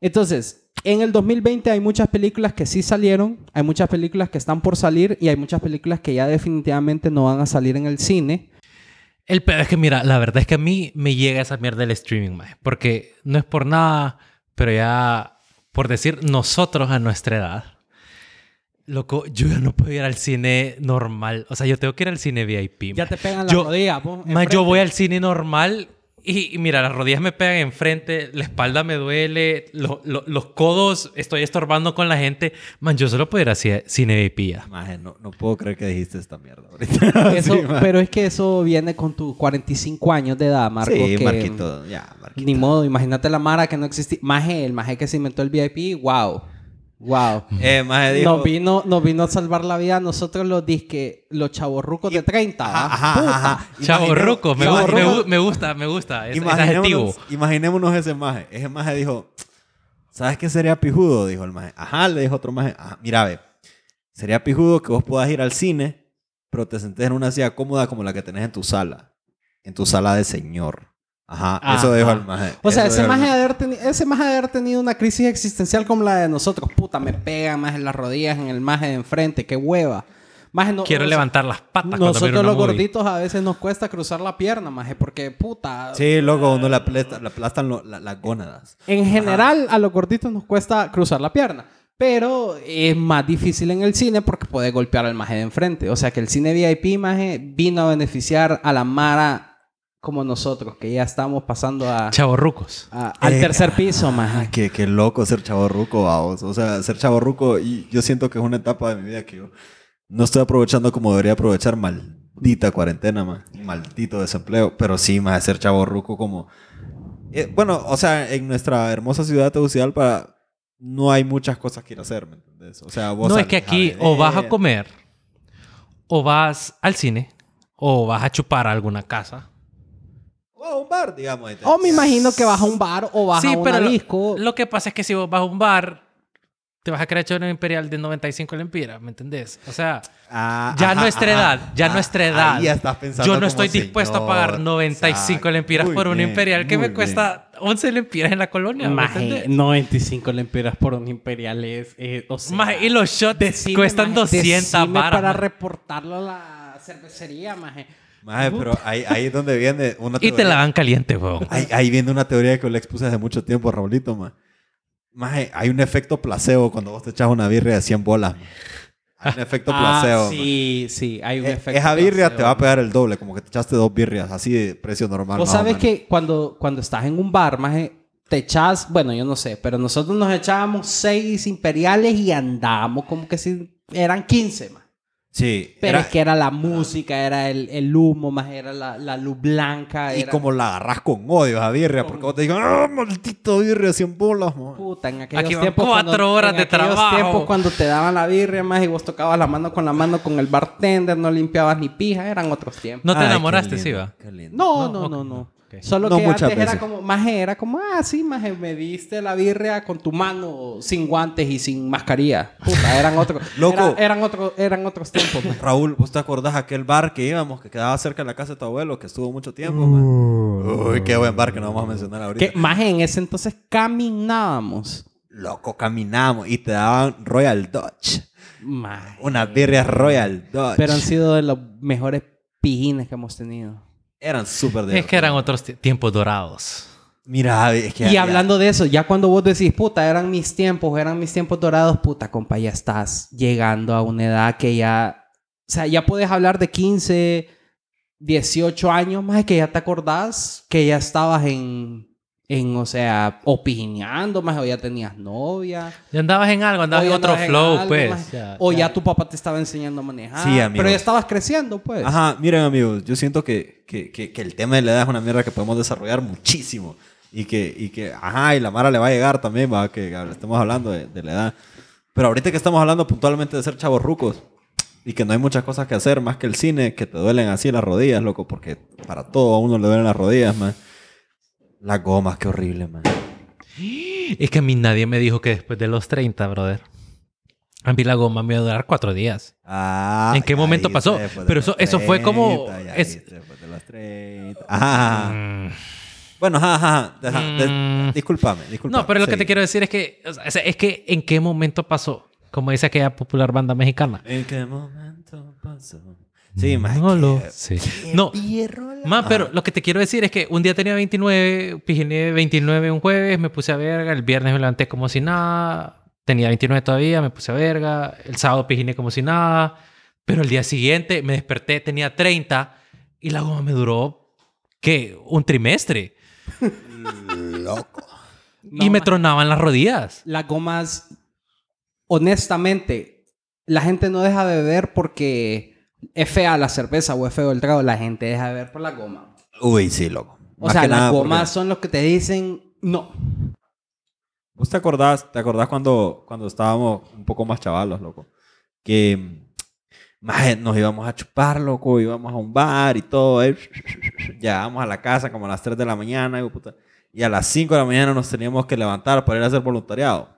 Entonces, en el 2020 hay muchas películas que sí salieron, hay muchas películas que están por salir y hay muchas películas que ya definitivamente no van a salir en el cine. El peor es que, mira, la verdad es que a mí me llega esa mierda del streaming. Porque no es por nada, pero ya, por decir nosotros a nuestra edad, loco, yo ya no puedo ir al cine normal. O sea, yo tengo que ir al cine VIP. Ya maje. te pegan la Yo- rodilla. Ma, yo voy al cine normal Y, y mira, las rodillas me pegan enfrente, la espalda me duele, lo- lo- los codos estoy estorbando con la gente. Man, yo solo puedo ir hacia cine VIP ya. Maje, no, no puedo creer que dijiste esta mierda ahorita. Eso- Sí, pero es que eso viene con tus 45 años de edad, Marco. Sí, que- Marquito. Ya, Marquito. Ni modo, imagínate la Mara que no existía. Maje, el maje que se inventó el VIP, wow. Wow. Eh, maje dijo... Nos vino, nos vino a salvar la vida a nosotros los disque, los chavorrucos de 30. ¿va? Ajá, ajá, me, me gusta, me gusta. Es, es Imaginémonos, imaginémonos ese maje. Ese maje dijo, ¿sabes qué sería pijudo? Dijo el maje. Ajá, le dijo otro maje. Ajá, mira, ve. Sería pijudo que vos puedas ir al cine, pero te sentes en una silla cómoda como la que tenés en tu sala. En tu sala de señor. Ajá, eso Ajá. dijo el maje. O sea, Eso ese maje, de haber teni- ese maje de haber tenido una crisis existencial como la de nosotros. Puta, me pega más en las rodillas, en el maje de enfrente. Qué hueva. Maje, no, Quiero o sea, levantar las patas Nosotros una los movie. gorditos a veces nos cuesta cruzar la pierna, maje, porque puta. Sí, loco, uno le aplasta- le aplastan lo- la- las gónadas. En general, a los gorditos nos cuesta cruzar la pierna. Pero es más difícil en el cine porque puede golpear al maje de enfrente. O sea que el cine VIP, maje, vino a beneficiar a la Mara como nosotros, que ya estamos pasando a, Chavorrucos. a- al Eh, tercer piso, Ah, maje. qué, qué loco ser chavorruco, vamos. O sea, ser chavorruco, y yo siento que es una etapa de mi vida que yo no estoy aprovechando como debería aprovechar. Maldita cuarentena, man. Maldito desempleo. Pero sí, más ser chavorruco como... Eh, bueno, o sea, en nuestra hermosa ciudad de Tegucigalpa no hay muchas cosas que ir a hacer, ¿me entendés? O sea, vos No, es que aquí o vas a comer, o vas al cine, o vas a chupar a alguna casa. O a un bar, digamos. O me imagino que vas a un bar o vas sí, a una pero lo- disco. Lo, que pasa es que si vos vas a un bar, te vas a echar una imperial de 95 lempiras, ¿me entendés? O sea, Ah, ya ajá, nuestra ajá. edad, ya Ah, nuestra edad. ahí ya estás pensando Yo no como estoy dispuesto a señor. pagar 95 Exacto. lempiras por una bien, imperial que me cuesta 11 lempiras en la colonia. ¿me Maje, entendés? 95 lempiras por un imperial es... eh, o sea, Maje, y los shots decime, cuestan maje, 200 decime varas. para maje. reportarlo a la cervecería, maje. Maje, pero ahí, ahí es donde viene una Y te teoría. la dan caliente, weón. Ahí, ahí viene una teoría que le expuse hace mucho tiempo a Raulito, ma. Maje, hay un efecto placebo cuando vos te echas una birria de 100 bolas. ma. Hay un efecto placebo. Ah, ma. sí, sí, hay un E- efecto. Esa birria placebo. te va a pegar el doble, como que te echaste dos birrias, así de precio normal. Vos sabes que cuando, cuando estás en un bar, maje, te echas, bueno, yo no sé, pero nosotros nos echábamos seis imperiales y andábamos como que si eran 15, más. Sí, Pero era- es que era la música, era el, el humo, más era la, la luz blanca. y era- como la agarras con odio a birria, porque vos te digan, ¡ah, maldito birria, 100 bolas! ma". Puta, en aquellos Aquí van tiempos. cuatro cuando- horas en de aquellos trabajo. tiempos cuando te daban la birria más y vos tocabas la mano con la mano con el bartender, no limpiabas ni pija, eran otros tiempos. ¿No te Ay, enamoraste, lindo, sí, va? qué lindo. No, No, no, no, no. Solo No que muchas antes era como, maje, era como, ah, sí, maje, me diste la birria con tu mano sin guantes y sin mascarilla. Puta, eran otros. Loco. era- eran, otros eran otros tiempos, maje. Raúl, ¿vos te acordás aquel bar que íbamos, que quedaba cerca de la casa de tu abuelo, que estuvo mucho tiempo? ma? Uy, qué buen bar que no vamos a mencionar ahorita. Que, maje, en ese entonces caminábamos. Loco, caminamos y te daban Royal Dutch. Maje. Unas birrias Royal Dutch. Pero han sido de los mejores pijines que hemos tenido. Eran súper Es que eran otros ti- tiempos dorados. Mira, es que... Y ya- hablando de eso, ya cuando vos decís, puta, eran mis tiempos, eran mis tiempos dorados, puta, compa, ya estás llegando a una edad que ya. O sea, ya puedes hablar de 15, 18 años más que ya te acordás que ya estabas en. En, o sea, opinando más, o ya tenías novia. Ya andabas en algo, andabas en otro andabas en flow, algo, pues. o ya. ya tu papá te estaba enseñando a manejar. Sí, amigos. Pero ya estabas creciendo, pues. Ajá, miren amigos, yo siento que, que, que, que el tema de la edad es una mierda que podemos desarrollar muchísimo. Y que, y que, ajá, y la Mara le va a llegar también, va, que estemos hablando de, de la edad. Pero ahorita que estamos hablando puntualmente de ser chavos rucos y que no hay muchas cosas que hacer más que el cine, que te duelen así las rodillas, loco, porque para todo a uno le duelen las rodillas, man. Las gomas, qué horrible, man. Es que a mí nadie me dijo que después de los 30, brother. A mí la goma me iba a durar cuatro días. Ah, ¿En qué momento pasó? Pero eso- eso fue como- 30, ya es- después de los 30. Ajá. Mm. Bueno, ajá, ajá. De- Mm. discúlpame, discúlpame. No, pero lo que te quiero decir es que, o sea, es que en qué momento pasó, como dice aquella popular banda mexicana. ¿En qué momento pasó? Sí, más No que- lo sé. No, más, pero lo que te quiero decir es que un día tenía 29, pijiné 29 un jueves, me puse a verga, el viernes me levanté como si nada, tenía 29 todavía, me puse a verga, el sábado pijiné como si nada, pero el día siguiente me desperté, tenía 30 y la goma me duró ¿qué? Un trimestre. Loco. y No, me tronaban las rodillas. Las gomas, honestamente, la gente no deja de beber porque es fea la cerveza o es feo el trago. La gente deja de beber por la goma. Uy, sí, loco. O Más sea, las gomas porque- son los que te dicen no. ¿Vos te acordás, te acordás cuando, cuando estábamos un poco más chavalos, loco? Que maje, nos íbamos a chupar, loco, íbamos a un bar y todo. eh, Llegábamos a la casa como a las 3 de la mañana y a las 5 de la mañana nos teníamos que levantar para ir a hacer voluntariado.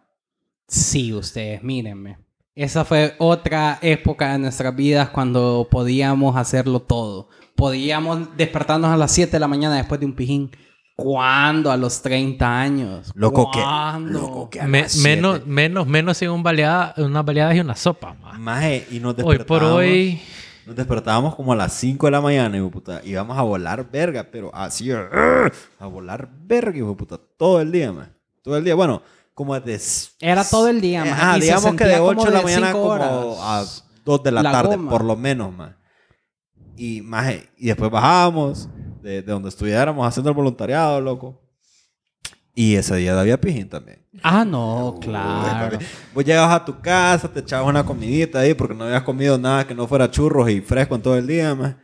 Sí, ustedes, mírenme. Esa fue otra época de nuestras vidas cuando podíamos hacerlo todo. Podíamos despertarnos a las 7 de la mañana después de un pijín. ¿Cuándo? A los 30 años. Loco, que- ¿Cuándo? loco, que- a Me- las siete. menos, menos, menos en un baleada, unas baleadas y una sopa. ma. Maje, y nos Hoy despertábamos. por hoy... Nos despertábamos como a las 5 de la mañana, hijo puta. Íbamos a volar verga, pero así, a volar verga, hijo puta. Todo el día, man. Todo el día. Bueno, como desde... Era todo el día. Ajá, Y se digamos que de sentía 8 como de la de mañana como a 2 de la, La tarde, goma. por lo menos, man. Y, maje, y después bajábamos de, de donde estuviéramos haciendo el voluntariado, loco. Y ese día había pijín también. Ah, no, claro. Vos llegabas a tu casa, te echabas una comidita ahí porque no habías comido nada que no fuera churros y fresco en todo el día, más.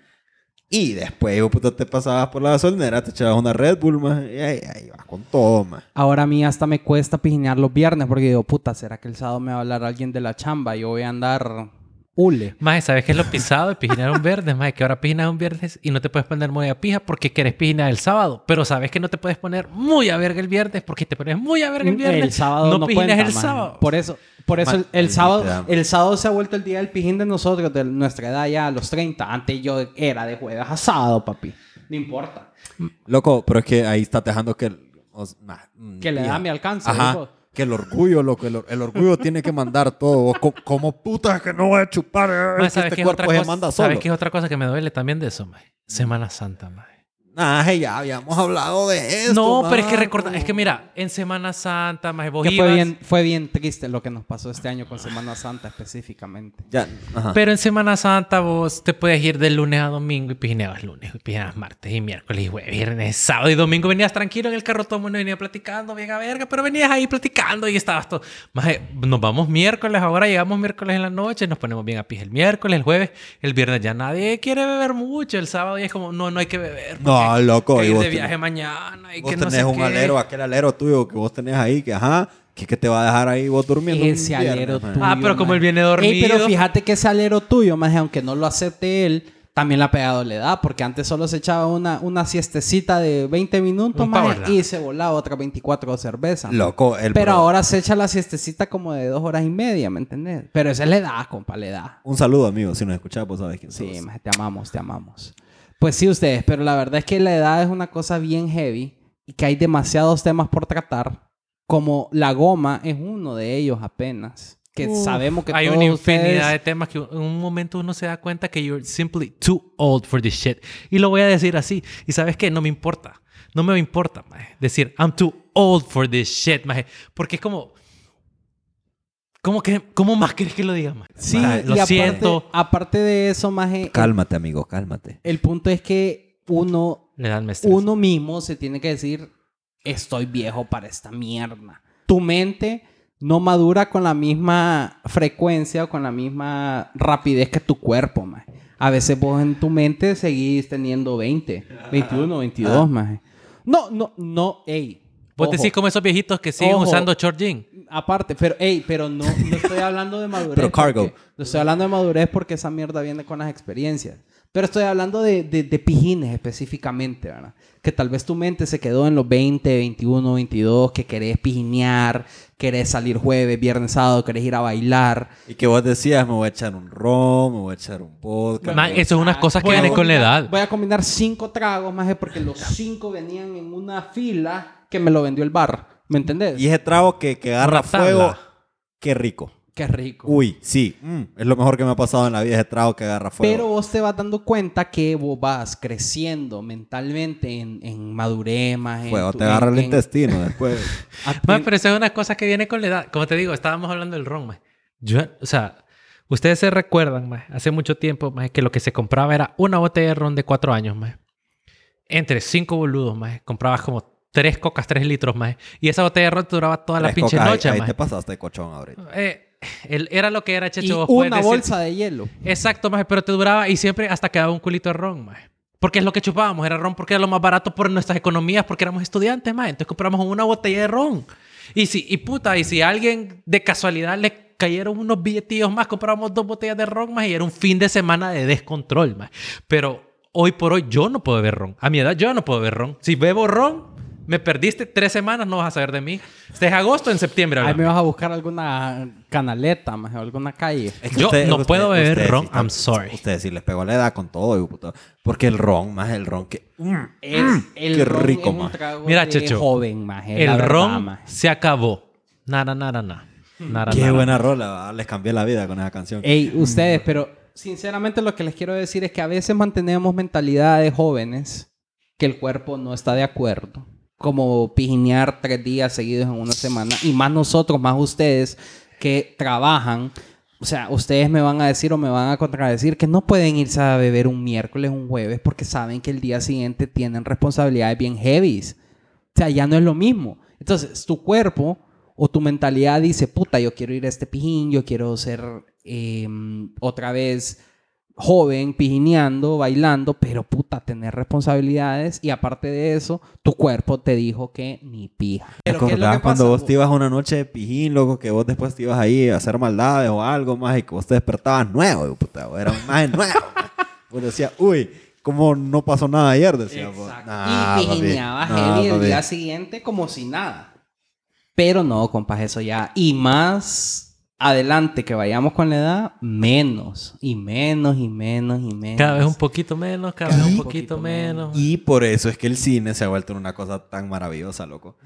Y después, hijo puta, te pasabas por la gasolinera, te echabas una Red Bull, más. Y ahí, ahí vas con todo, más. Ahora a mí hasta me cuesta pijinear los viernes porque digo, puta, ¿será que el sábado me va a hablar alguien de la chamba? Yo voy a andar hule. Maje, ¿sabes qué es lo pisado de pijinar un viernes? Maje, que ahora pijinas un viernes y no te puedes poner muy a pija porque quieres pijinar el sábado. Pero sabes que no te puedes poner muy a verga el viernes porque te pones muy a verga el viernes. El sábado no, pijinas cuenta, el man. sábado. Por eso, por eso el, sábado, el sábado se ha vuelto el día del pijín de nosotros, de nuestra edad ya a los 30. Antes yo era de jueves a sábado, papi. No importa. Loco, pero es que ahí estás dejando que... el- os- nah, mm, Que le da mi alcance. Ajá. loco. Que el orgullo, loco, el, el orgullo tiene que mandar todo. Como puta que no voy a chupar. eh, Maje, que ¿sabes este qué es otra cuerpo se manda solo. ¿Sabes qué es otra cosa que me duele también de eso, maje? Semana Santa, maje. Nah, ya habíamos hablado de esto. No, pero es que mano. recorda, es que mira, en Semana Santa, maje, vos Que fue ibas- bien, fue bien triste lo que nos pasó este año con Semana Santa específicamente. Ya, ajá. Pero en Semana Santa vos te puedes ir de lunes a domingo y pijineabas lunes, y pijineabas martes y miércoles y jueves, viernes, sábado y domingo venías tranquilo en el carro, todo el mundo venía platicando, bien a verga, pero venías ahí platicando y estabas todo. Maje, nos vamos miércoles, ahora llegamos miércoles en la noche, nos ponemos bien a pija el miércoles, el jueves, el viernes ya nadie quiere beber mucho, el sábado ya es como, no, no hay que beber. No, porque loco, que y vos de tenés- viaje mañana y Vos que no tenés sé un qué. alero, aquel alero tuyo que vos tenés ahí, que ajá, que, que te va a dejar ahí vos durmiendo. Ese viernes, alero man. tuyo. Ah, pero como él viene Ey, dormido. pero fíjate que ese alero tuyo, más aunque no lo acepte él, también le ha pegado la edad, porque antes solo se echaba una, una siestecita de 20 minutos nap. y se volaba otras 24 de cerveza. maje. Loco, el Pero bro- ahora se echa la siestecita como de dos horas y media, ¿me entendés? Pero esa es la edad, compa, la edad. Un saludo, amigo. Si nos escuchás, vos sabés quién Sí, sos. te amamos, te amamos. Pues sí, ustedes, pero la verdad es que la edad es una cosa bien heavy y que hay demasiados temas por tratar, como la goma es uno de ellos apenas. Que Uf, sabemos que hay todos una infinidad ustedes- de temas que en un momento uno se da cuenta que you're simply too old for this shit. Y lo voy a decir así. Y sabes qué, no me importa. No me importa, maje. Decir, I'm too old for this shit, maje. Porque es como... ¿Cómo, que, ¿Cómo más querés que lo diga, maje? Sí, O sea, y lo aparte, siento. Aparte de eso, maje, el, Cálmate, amigo, cálmate. el punto es que uno, Le dan uno mismo se tiene que decir, estoy viejo para esta mierda. Tu mente no madura con la misma frecuencia o con la misma rapidez que tu cuerpo, maje. A veces vos en tu mente seguís teniendo 20, 21, 22, maje. No, no, no, ey. Vos ojo. decís como esos viejitos que siguen Ojo. usando short jean. Aparte, pero, ey, pero no, no estoy hablando de madurez. Pero cargo. porque- No estoy hablando de madurez porque esa mierda viene con las experiencias. Pero estoy hablando de, de, de pijines específicamente, ¿verdad? Que tal vez tu mente se quedó en los 20, 21, 22, que querés pijinear, querés salir jueves, viernes, sábado, querés ir a bailar. Y que vos decías, me voy a echar un ron, me voy a echar un vodka. Ma, eso es unas cosas que vienen con la edad. Voy a combinar cinco tragos, más porque los cinco venían en una fila que me lo vendió el bar. ¿Me entendés? Y ese trago que, que agarra fuego, qué rico. Qué rico. Uy, sí, mm, es lo mejor que me ha pasado en la vida ese trago que agarra fuego. Pero vos te vas dando cuenta que vos vas creciendo mentalmente en, en madurez, más en fuego tu- te agarra en- el en- intestino después. en- pero eso es una cosa que viene con la edad. Como te digo, estábamos hablando del ron, ma. Yo, o sea, ustedes se recuerdan, ma, hace mucho tiempo, ma, que lo que se compraba era una botella de ron de cuatro años, ma. entre cinco boludos, más. Comprabas como tres cocas, tres litros, más. Y esa botella de ron te duraba toda la Tres pinche cocas, ahí- noche, Ahí, maje. te pasaste de cochón ahorita. Eh, el- era lo que era, Y Checho. vos puedes una decir- bolsa de hielo. Exacto, maje, pero te duraba y siempre hasta quedaba un culito de ron, maje. Porque es lo que chupábamos, era ron porque era lo más barato por nuestras economías, porque éramos estudiantes, maje. Entonces compramos una botella de ron. Y si, y puta, y si a alguien de casualidad le cayeron unos billetillos más, comprábamos dos botellas de ron, maje, y era un fin de semana de descontrol, maje. Pero hoy por hoy yo no puedo beber ron. A mi edad yo no puedo beber ron. Si bebo ron, me perdiste tres semanas, no vas a saber de mí. Este es agosto, en septiembre. Ahí me vas a buscar alguna canaleta, más alguna calle. Es que Yo usted- no usted- puedo beber ustedes ron, I'm sorry. Ustedes sí les pegó la edad con todo. Porque el ron, más el ron que... Mm, Es, el qué ron rico, trago Mira, de Checho, joven, maje, El verdad, ron maje. se acabó. Nada, nada, nada. Qué buena rola, ¿verdad? les cambié la vida con esa canción. Ey, ustedes, pero sinceramente lo que les quiero decir es que a veces mantenemos mentalidades jóvenes que el cuerpo no está de acuerdo. Como pijinear tres días seguidos en una semana. Y más nosotros, más ustedes que trabajan. O sea, ustedes me van a decir o me van a contradecir que no pueden irse a beber un miércoles, un jueves, porque saben que el día siguiente tienen responsabilidades bien heavies. O sea, ya no es lo mismo. Entonces, tu cuerpo o tu mentalidad dice, puta, yo quiero ir a este pijín, yo quiero ser eh, otra vez joven, pijineando, bailando, pero puta, tener responsabilidades y aparte de eso, tu cuerpo te dijo que ni pija. ¿Te Pero ¿qué es lo acordás que cuando vos te ibas una noche de pijín, loco, que vos después te ibas ahí a hacer maldades o algo más y que vos te despertabas nuevo, puta, vos eras un más nuevo. Vos decías, uy, ¿cómo no pasó nada ayer? Decía vos. Exacto. Nah, y papi. pijineaba Nah, heavy el día siguiente como si nada. Pero no, compas, eso ya. Y más adelante que vayamos con la edad, menos. Y menos, y menos, y menos. Cada vez un poquito menos, cada vez un poquito poquito menos. Y por eso es que el cine se ha vuelto una cosa tan maravillosa, loco.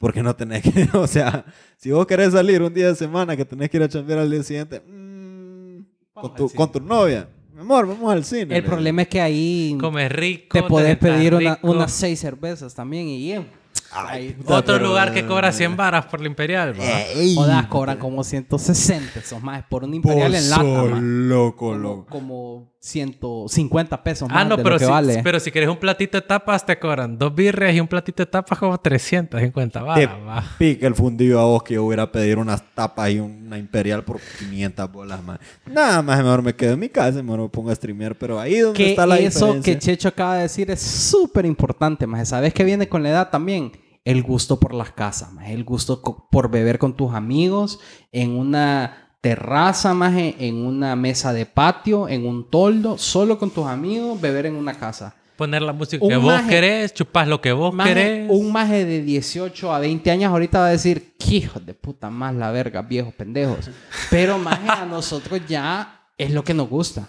Porque no tenés que, o sea, si vos querés salir un día de semana que tenés que ir a chambear al día siguiente, mm, con, tu, cine. con tu novia, mi amor, vamos al cine. El le- problema es que ahí Comes rico. te podés pedir una- unas seis cervezas también y bien. Ay, Otro pero- lugar que cobra 100 varas por la Imperial, va. Ey, Jodas, cobran como 160 esos más por un imperial en lata, loco, Como, loco. como 150 pesos más Ah, no, de pero lo que si, vale. pero si quieres un platito de tapas, te cobran dos birrias y un platito de tapas como 350 Te varas, va. pica el fundido a vos que yo voy a ir a pedir unas tapas y una imperial por 500 bolas más. Nada más, mejor me quedo en mi casa, mejor me pongo a streamear, pero ahí donde que está la eso diferencia. que Checho acaba de decir es súper importante, más. ¿Sabes qué viene con la edad también? El gusto por las casas, más. El gusto por beber con tus amigos en una terraza, más, en una mesa de patio, en un toldo, solo con tus amigos, beber en una casa. Poner la música Un que vos querés, chupás lo que vos Maje- querés. un maje de 18 a 20 años ahorita va a decir, "Qué hijos de puta más la verga, viejos pendejos. Pero maje, a nosotros ya es lo que nos gusta.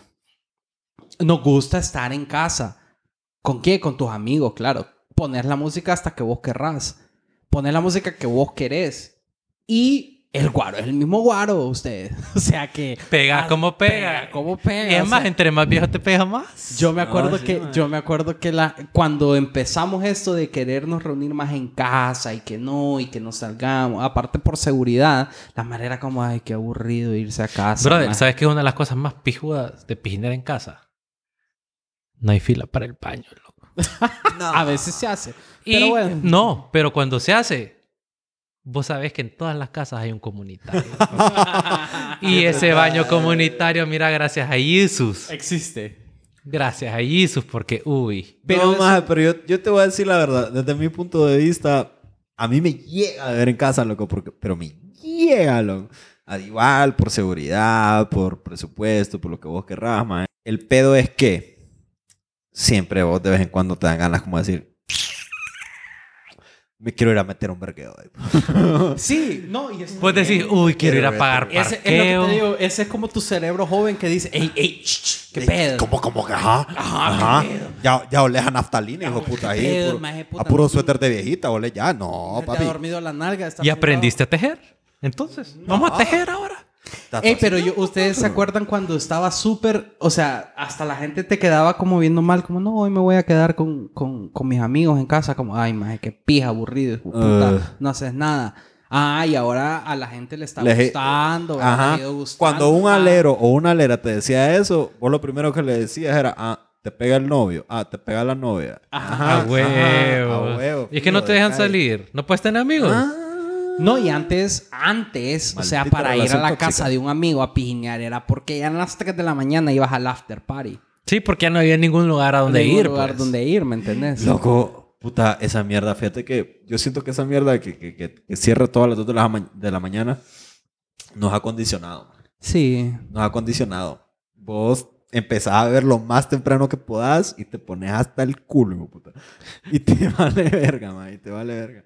Nos gusta estar en casa. ¿Con qué? Con tus amigos, claro. Poner la música hasta que vos querrás. Poner la música que vos querés. Y el guaro es el mismo guaro, ustedes. O sea que... Pega Ah, como pega. como pega. Y es más, sea, entre más viejo te pega más. yo me acuerdo No, sí, que man. yo me acuerdo que la cuando empezamos esto de querernos reunir más en casa y que no y que no salgamos, aparte por seguridad, la manera como ay, qué aburrido irse a casa. Brother, man". ¿sabes qué es una de las cosas más pijudas de pijinear en casa? No hay fila para el baño, loco. A veces se hace. Y Pero bueno. no, pero cuando se hace, vos sabés que en todas las casas hay un comunitario. y ese baño comunitario, mira, gracias a Jesús. Existe. Gracias a Jesús, porque, uy. Pero no, eso- maje, pero yo, yo te voy a decir la verdad. Desde mi punto de vista, a mí me llega a ver en casa, loco, porque, pero me llega, loco. Al Igual, por seguridad, por presupuesto, por lo que vos querrás, maje. El pedo es que siempre vos de vez en cuando te dan ganas como de decir, me quiero ir a meter un vergueo. ahí". Sí, no, y es Vos decís, uy, quiero ir a pagar ese, es lo parqueo. que te digo, ese es como tu cerebro joven que dice, ey, ey, qué pedo. ¿Cómo, cómo que ajá? Ajá, qué pedo. Ya, ya olés a naftalina, hijo puta. Ahí, pedo, puro- maje, puta, a puro no. suéter de viejita, olé ya. No, Te ha papi. dormido la nalga. está ¿Y aprendiste a tejer? Entonces, vamos a tejer ahora. Ey, pero yo, ¿ustedes se acuerdan cuando estaba súper, o sea, hasta la gente te quedaba como viendo mal, como, no, hoy me voy a quedar con, con, con mis amigos en casa, como, ay, maje, qué pija, aburrido, puta, Ugh. no haces nada. Ah, y ahora a la gente le está Les- gustando, le Ajá. ha ido gustando. Cuando un Ah, alero o una alera te decía eso, vos lo primero que le decías era, ah, te pega el novio. Ah, te pega la novia. A huevo. a huevo, Y es que no te dejan salir. No puedes tener amigos. Ah. No, y antes, antes, o sea, Maldita para ir a la tóxica. casa de un amigo a pijinear era porque ya a las 3 de la mañana ibas al after party. Sí, porque ya no había ningún lugar a donde Ningún ir. lugar pues. donde ir, ¿me entendés? Loco, puta, esa mierda. Fíjate que yo siento que esa mierda que, que, que, que cierra todas las 2 de la, de la mañana nos ha condicionado. man. Sí. Nos ha condicionado. Vos empezás a ver lo más temprano que podás y te pones hasta el culo, puta. Y te vale verga, man. Y te vale verga.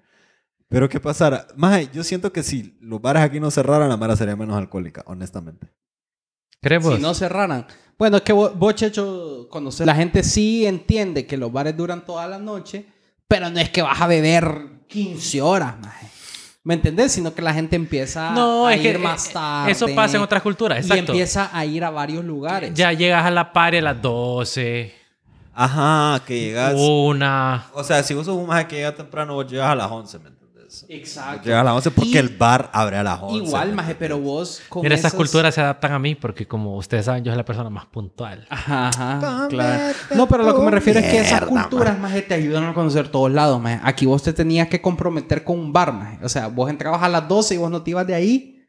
Pero ¿qué pasara? Más, yo siento que si los bares aquí no cerraran, la mara sería menos alcohólica, honestamente. ¿Crees vos? Si no cerraran. Bueno, es que vos, vos, Checho, conoces. La gente sí entiende que los bares duran toda la noche, pero no es que vas a beber 15 horas, maje. ¿Me entendés? Sino que la gente empieza No, a es que ir más eh, tarde. eso pasa en otras culturas, Y exacto. empieza a ir a varios lugares. Ya llegas a la par a las 12, Ajá, que llegas... una. O sea, si vos sos un maje que llega temprano, vos llegas a las 11, ¿me Exacto. Llegas a las 11 porque Y- el bar abre a las 11. Igual, ¿me maje, pero vos con Mira, esas culturas se adaptan a mí porque como ustedes saben, yo soy la persona más puntual. Ajá, ajá, claro. No, pero lo que me refiero es que esas mierda, culturas, maje, te ayudan a conocer todos lados, maje. Aquí vos te tenías que comprometer con un bar, maje. O sea, vos entrabas a las 12 y vos no te ibas de ahí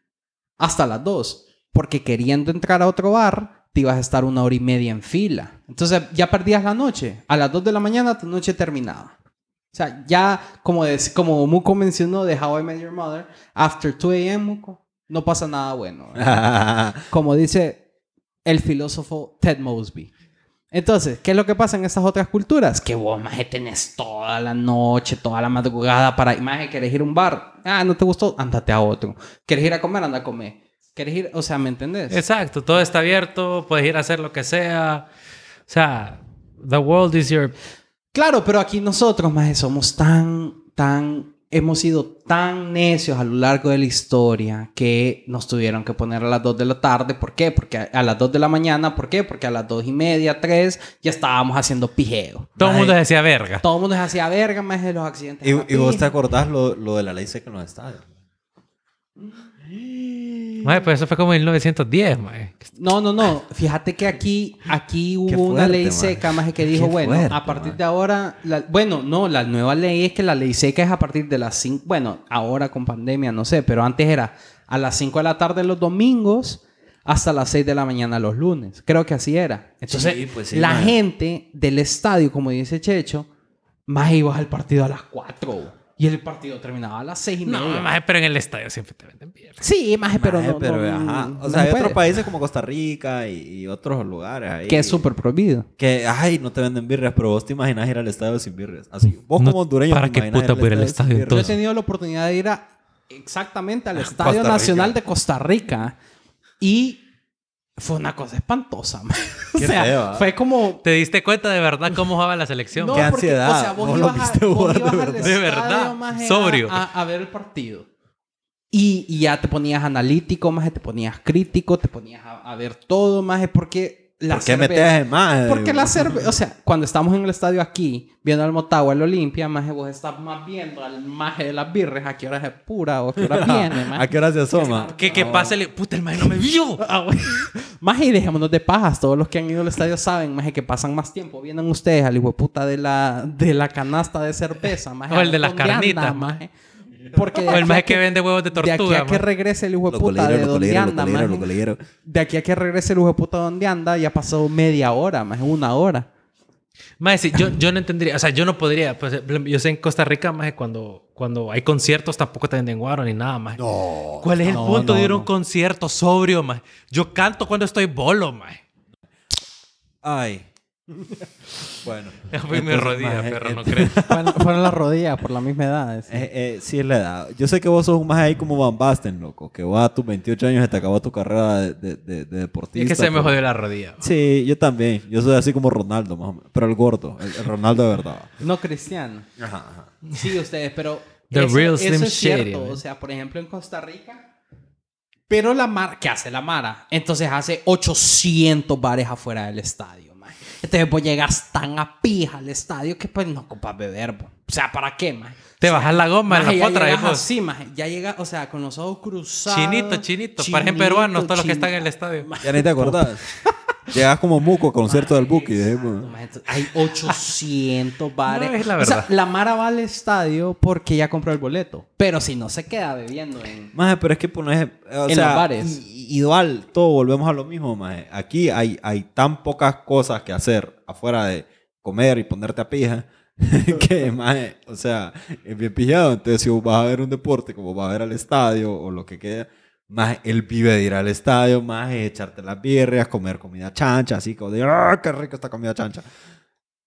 hasta las 2. Porque queriendo entrar a otro bar, te ibas a estar una hora y media en fila. Entonces, ya perdías la noche. A las 2 de la mañana, tu noche terminaba. O sea, ya, como, de- como Muko mencionó de How I Met Your Mother, after 2 a.m., Muko, no pasa nada bueno. como dice el filósofo Ted Mosby. Entonces, ¿qué es lo que pasa en estas otras culturas? Que vos, maje, tenés toda la noche, toda la madrugada para... Maje, ¿querés ir a un bar? Ah, ¿no te gustó? Ándate a otro. ¿Querés ir a comer? Anda a comer. ¿Querés ir? O sea, ¿me entendés? Exacto, todo está abierto, puedes ir a hacer lo que sea. O sea, the world is your... Claro, pero aquí nosotros, maje, somos tan, tan... Hemos sido tan necios a lo largo de la historia que nos tuvieron que poner a las 2 de la tarde. ¿Por qué? Porque a, a las 2 de la mañana, ¿por qué? Porque a las 2 y media, 3, ya estábamos haciendo pijeo. Todo el mundo decía verga. Todo el mundo se hacía verga más de los accidentes. ¿Y, vos te acordás lo, lo de la ley seca en los estadios? Mae, pues eso fue como en 1910, mae. No, no, no. Fíjate que aquí, aquí hubo una ley man. seca más que dijo, Qué bueno, fuerte, a partir man. de ahora, la- bueno, no, la nueva ley es que la ley seca es a partir de las 5, bueno, ahora con pandemia, no sé, pero antes era a las 5 de la tarde los domingos hasta las 6 de la mañana los lunes. Creo que así era. Entonces, Sí, pues sí, la man. gente del estadio, como dice Checho, más iba al partido a las 4. Y el partido terminaba a las 6 y media. No, mae, pero en el estadio siempre te venden mierda. Sí, maje, pero no. pero, no- ajá. no O sea, se hay otros puede. países como Costa Rica y, y otros lugares ahí. Que es súper prohibido. Que, ay, no te venden birrias, pero vos te imaginas ir al estadio sin birrias. Así, vos No, como hondureño ¿para te qué puta ir al estadio? Yo he tenido la oportunidad de ir a exactamente al Estadio Costa Rica. Nacional de Costa Rica y fue una cosa espantosa. man. o sea, feo, ¿ah? fue como ¿Te diste cuenta de verdad cómo jugaba la selección? no, Qué porque, ansiedad. o sea, vos Vos lo ibas, a- viste vos de ibas al verdad. De verdad, a- sobrio. A, a ver el partido. Y, y ya te ponías analítico, más te ponías crítico, te ponías a, a ver todo, más porque la ¿Por qué metes más? Porque la cerveza, o sea, cuando estamos en el estadio aquí, viendo al Motagua, el Olimpia, más vos estás más viendo al maje de las birres, a qué hora es pura o a qué hora viene, ¿A maje. qué hora se asoma? Que, que pase el... Puta, el mae no me vio. Ah, güey. Maje, y dejémonos de pajas. Todos los que han ido al estadio saben, maje, que pasan más tiempo. Vienen ustedes al hijo de puta de la, de la canasta de cerveza, maje. O el de a las carnitas, maje. Porque de O el a que vende huevos de De aquí tortuga, a que regrese el hijo de puta de donde anda. De aquí a que regrese el hijo de puta donde anda, ya pasó media hora, más una hora. Mae, sí, yo, yo no entendería, o sea, yo no podría, pues, yo sé en Costa Rica, más cuando, cuando hay conciertos tampoco te venden guaro ni nada, más. No. ¿Cuál es el No, punto no, de ir a un no. concierto sobrio, más? Yo canto cuando estoy bolo, más. Ay. Bueno. Fui mi rodilla, maje, perro, no crees. Fueron, fueron las rodillas por la misma edad. sí. Eh, eh, sí es la edad. Yo sé que vos sos un más ahí como Van Basten, loco. Que vos a tus 28 años se te acabó tu carrera de, de, de- de Y deportista. es que se me pero- jodió la rodilla. Sí, yo también. Yo soy así como Ronaldo, más o menos. Pero el gordo. El, el Ronaldo de verdad. No cristiano. Ajá, ajá. Sí, ustedes, pero. The eso, real eso Slim es cierto. Shady, man. O sea, por ejemplo, en Costa Rica. Pero la Mara. ¿Qué hace la Mara? Entonces hace 800 bares afuera del estadio. Entonces vos llegas tan a pija al estadio que pues no ocupas beber, po. O sea, ¿para qué, man? Te bajas la goma en la ya potra, llegas hijo. así, maje. Ya llega, o sea, con los ojos cruzados. Chinito, chinito. Parecen peruanos todos los que están en el estadio. Ya ni te acordás. Llegas como muco a concierto del Buki. Hay 800 bares. No, es la O sea, verdad. la Mara va al estadio porque ya compró el boleto. Pero si no se queda bebiendo en... Maje, pero es que pones, o En sea, los bares. igual, todo volvemos a lo mismo, maje. Aquí hay, hay tan pocas cosas que hacer afuera de comer y ponerte a pija que, maje, o sea, es bien pillado. Entonces, si vos vas a ver un deporte, como vas a ver al estadio o lo que queda, más él vive de ir al estadio, más echarte las birrias, comer comida chancha, así como de, ¡ah, qué rico esta comida chancha!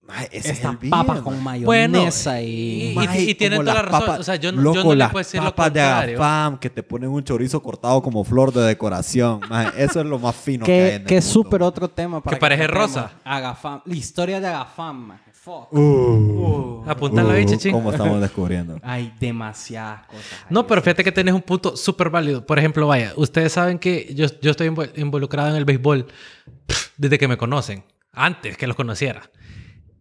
Maje, ese es Estas el papas bien, con mayonesa y- y... y- Maje, y tienen toda la las razón. papas- O sea, yo no- yo loco, no le puedo decir lo papas de contrario. Agafam que te ponen un chorizo cortado como flor de decoración. Maje, eso es lo más fino que, hay Que, en el que es súper otro tema. Para Que parece tratemos. rosa. Agafam. La historia de Agafam, maje. Fuck. Uh, Apuntala ahí, uh, chichín. ¿Cómo estamos descubriendo? Hay demasiadas cosas. ahí. No, pero fíjate que tenés un punto súper válido. Por ejemplo, vaya, ustedes saben que yo, yo estoy invo- involucrado en el béisbol pff, desde que me conocen, antes que los conociera.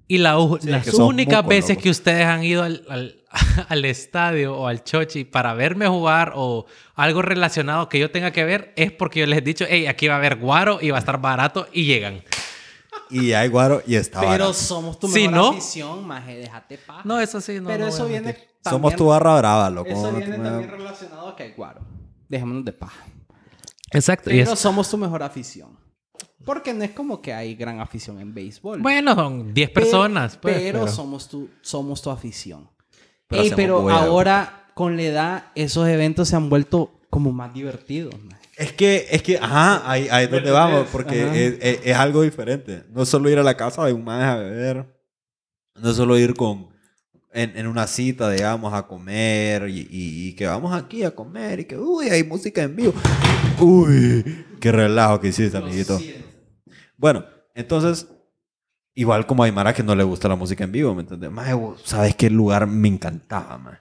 Y la, Sí, las únicas veces que ustedes han ido al, al- al estadio o al chochi para verme jugar o algo relacionado que yo tenga que ver es porque yo les he dicho, hey, aquí va a haber guaro y va a estar barato y llegan. Y hay guaro y está Pero barato. somos tu mejor no- afición, maje. Déjate paja. No, eso sí, no. pero no eso viene también... Somos tu barra brava, loco. Eso viene también relacionado a que hay guaro. Dejémonos de paja. Exacto. y Pero es- somos tu mejor afición. Porque no es como que hay gran afición en béisbol. bueno, son 10 Pero- personas. pues, pero, pero- somos, tu, somos tu afición. Pero Ey, pero ahora, con la edad, esos eventos se han vuelto como más divertidos. maje. Es que, es que, ajá, ahí, ahí es donde vamos, porque es, es- es algo diferente. No es solo ir a la casa de un maje a beber, no es solo ir con, en, en una cita, digamos, a comer y, y- y que vamos aquí a comer y que, uy, hay música en vivo. Uy, qué relajo que hiciste, amiguito. Bueno, entonces, igual como hay Mara que no le gusta la música en vivo, ¿me entiendes? Maje, ¿sabes qué lugar me encantaba, maje?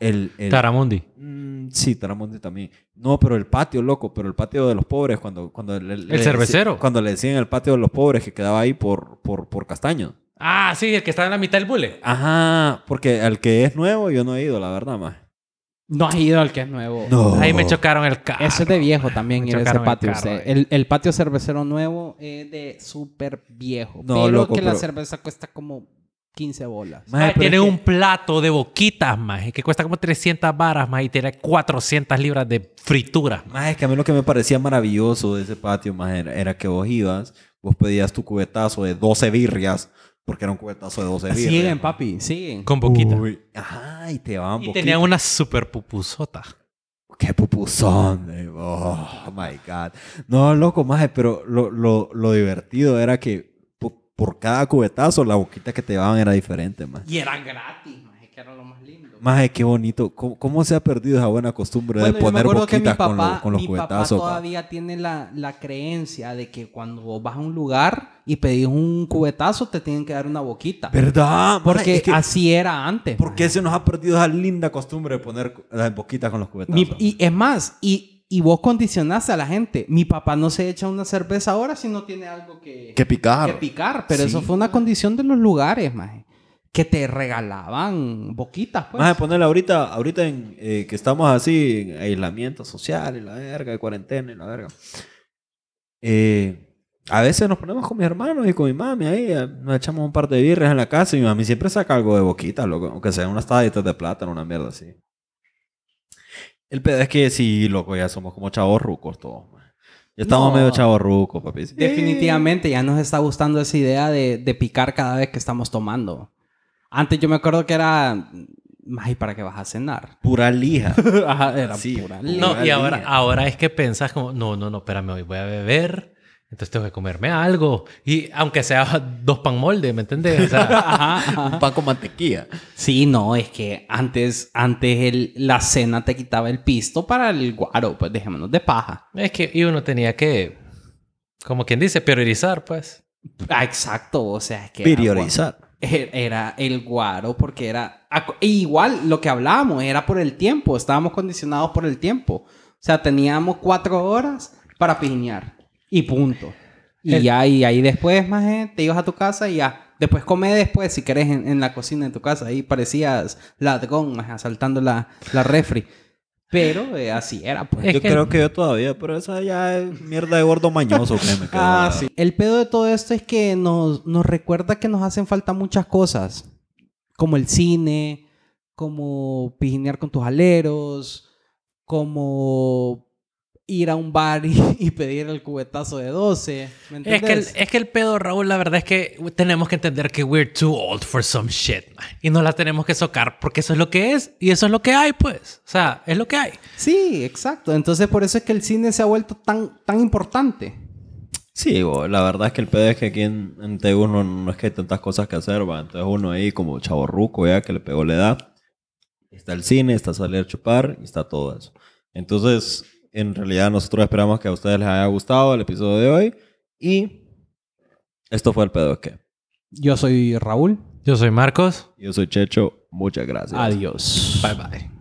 El, el, Taramundi. Mm, sí, Taramundi también. No, pero el patio, loco, pero el patio de los pobres, cuando, cuando le- le- ¿El cervecero? Cuando le decían el patio de los pobres que quedaba ahí por, por, por Castaño. Ah, sí, el que está en la mitad del bule. Ajá, porque al que es nuevo yo no he ido, la verdad, más. No has ido al que es nuevo. No. Ahí me chocaron el carro. Eso es de viejo también, ir a ese el patio. carro. El, el patio cervecero nuevo es de súper viejo. No, pero loco, que la pero- cerveza cuesta como 15 bolas. Maje, Maje, tiene que- un plato de boquitas, más que cuesta como 300 varas, más y tiene 400 libras de fritura. Más es que a mí lo que me parecía maravilloso de ese patio, más era, era que vos ibas, vos pedías tu cubetazo de 12 birrias, porque era un cubetazo de 12 birrias. Siguen, ¿no? papi, siguen. Con boquita. Uy, Ajá, y te daban y tenía una super pupusota. Qué pupuzón. eh. Oh, my God. No, loco, maje, pero lo, lo, lo divertido era que por cada cubetazo la boquita que te daban era diferente, maje. Y eran gratis, maje, que era lo más lindo. Maje, qué bonito. ¿Cómo, cómo se ha perdido esa buena costumbre Bueno, de poner mi boquitas con, papá, lo- con los mi papá cubetazos? pa? todavía tiene la, la creencia de que cuando vos vas a un lugar y pedís un cubetazo, te tienen que dar una boquita. ¿Verdad? maje? Porque Es que, así era antes. ¿Por qué se nos ha perdido esa linda costumbre de poner las boquitas con los cubetazos? Mi- y es más, y, y vos condicionaste a la gente. Mi papá no se echa una cerveza ahora si no tiene algo que, que picar. que picar. Pero Sí. eso fue una condición de los lugares, maje. Que te regalaban boquitas, pues. De ponerle ahorita, ahorita en, eh, que estamos así en aislamiento social y la verga, de cuarentena y la verga. Eh, a veces nos ponemos con mis hermanos y con mi mami ahí, eh, nos echamos un par de birras en la casa y mi mami siempre saca algo de boquita, loco, aunque sean unas tajaditas de plátano, una mierda así. El pedo es que sí, loco, ya somos como chavos rucos todos. man. Ya estamos No. medio chavos rucos, papi. Sí. Definitivamente ya nos está gustando esa idea de, de picar cada vez que estamos tomando. Antes yo me acuerdo que era... Ay, ¿para qué vas a cenar? Pura lija. Ajá, era Sí. pura No, leche. No, y ahora, ahora es que pensás como, no, no, no, espérame, hoy voy a beber, entonces tengo que comerme algo. Y aunque sea dos pan molde, ¿me entiendes? O sea, Ajá, ajá. un pan con mantequilla. Sí, no, es que antes, antes el- la cena te quitaba el pisto para el guaro, pues dejémonos de paja. es que y uno tenía que, como quien dice, priorizar, pues. Ah, exacto, o sea, es que... era Priorizar. gua- Era el guaro porque era... e igual lo que hablábamos era por el tiempo, estábamos condicionados por el tiempo. O sea, teníamos cuatro horas para piñar y punto. Y El- ya, y ahí después, más te ibas a tu casa y ya. Después come después, si querés, en, en la cocina de tu casa. Ahí parecías ladrón, maje, asaltando la, la refri. Pero eh, así era, pues. Es yo que- creo que yo todavía, pero esa ya es mierda de gordo mañoso que me quedó. Ah, sí. El pedo de todo esto es que nos, nos recuerda que nos hacen falta muchas cosas. Como el cine, como pijinear con tus aleros, como ir a un bar y, y pedir el cubetazo de 12. ¿Me Es que, el, es que el pedo, Raúl, la verdad es que tenemos que entender que we're too old for some shit, man. Y no la tenemos que socar porque eso es lo que es y eso es lo que hay, pues. O sea, es lo que hay. Sí, exacto. Entonces por eso es que el cine se ha vuelto tan, tan importante. Sí, bo, la verdad es que el pedo es que aquí en, en no, no es que hay tantas cosas que hacer, va. Entonces uno ahí como chaborruco ya que le pegó la edad. Está el cine, está salir a chupar y está todo eso. Entonces, en realidad nosotros esperamos que a ustedes les haya gustado el episodio de hoy. Y esto fue el pedo que. Yo soy Raúl. Yo soy Marcos. Yo soy Checho. Muchas gracias. Adiós. Bye bye.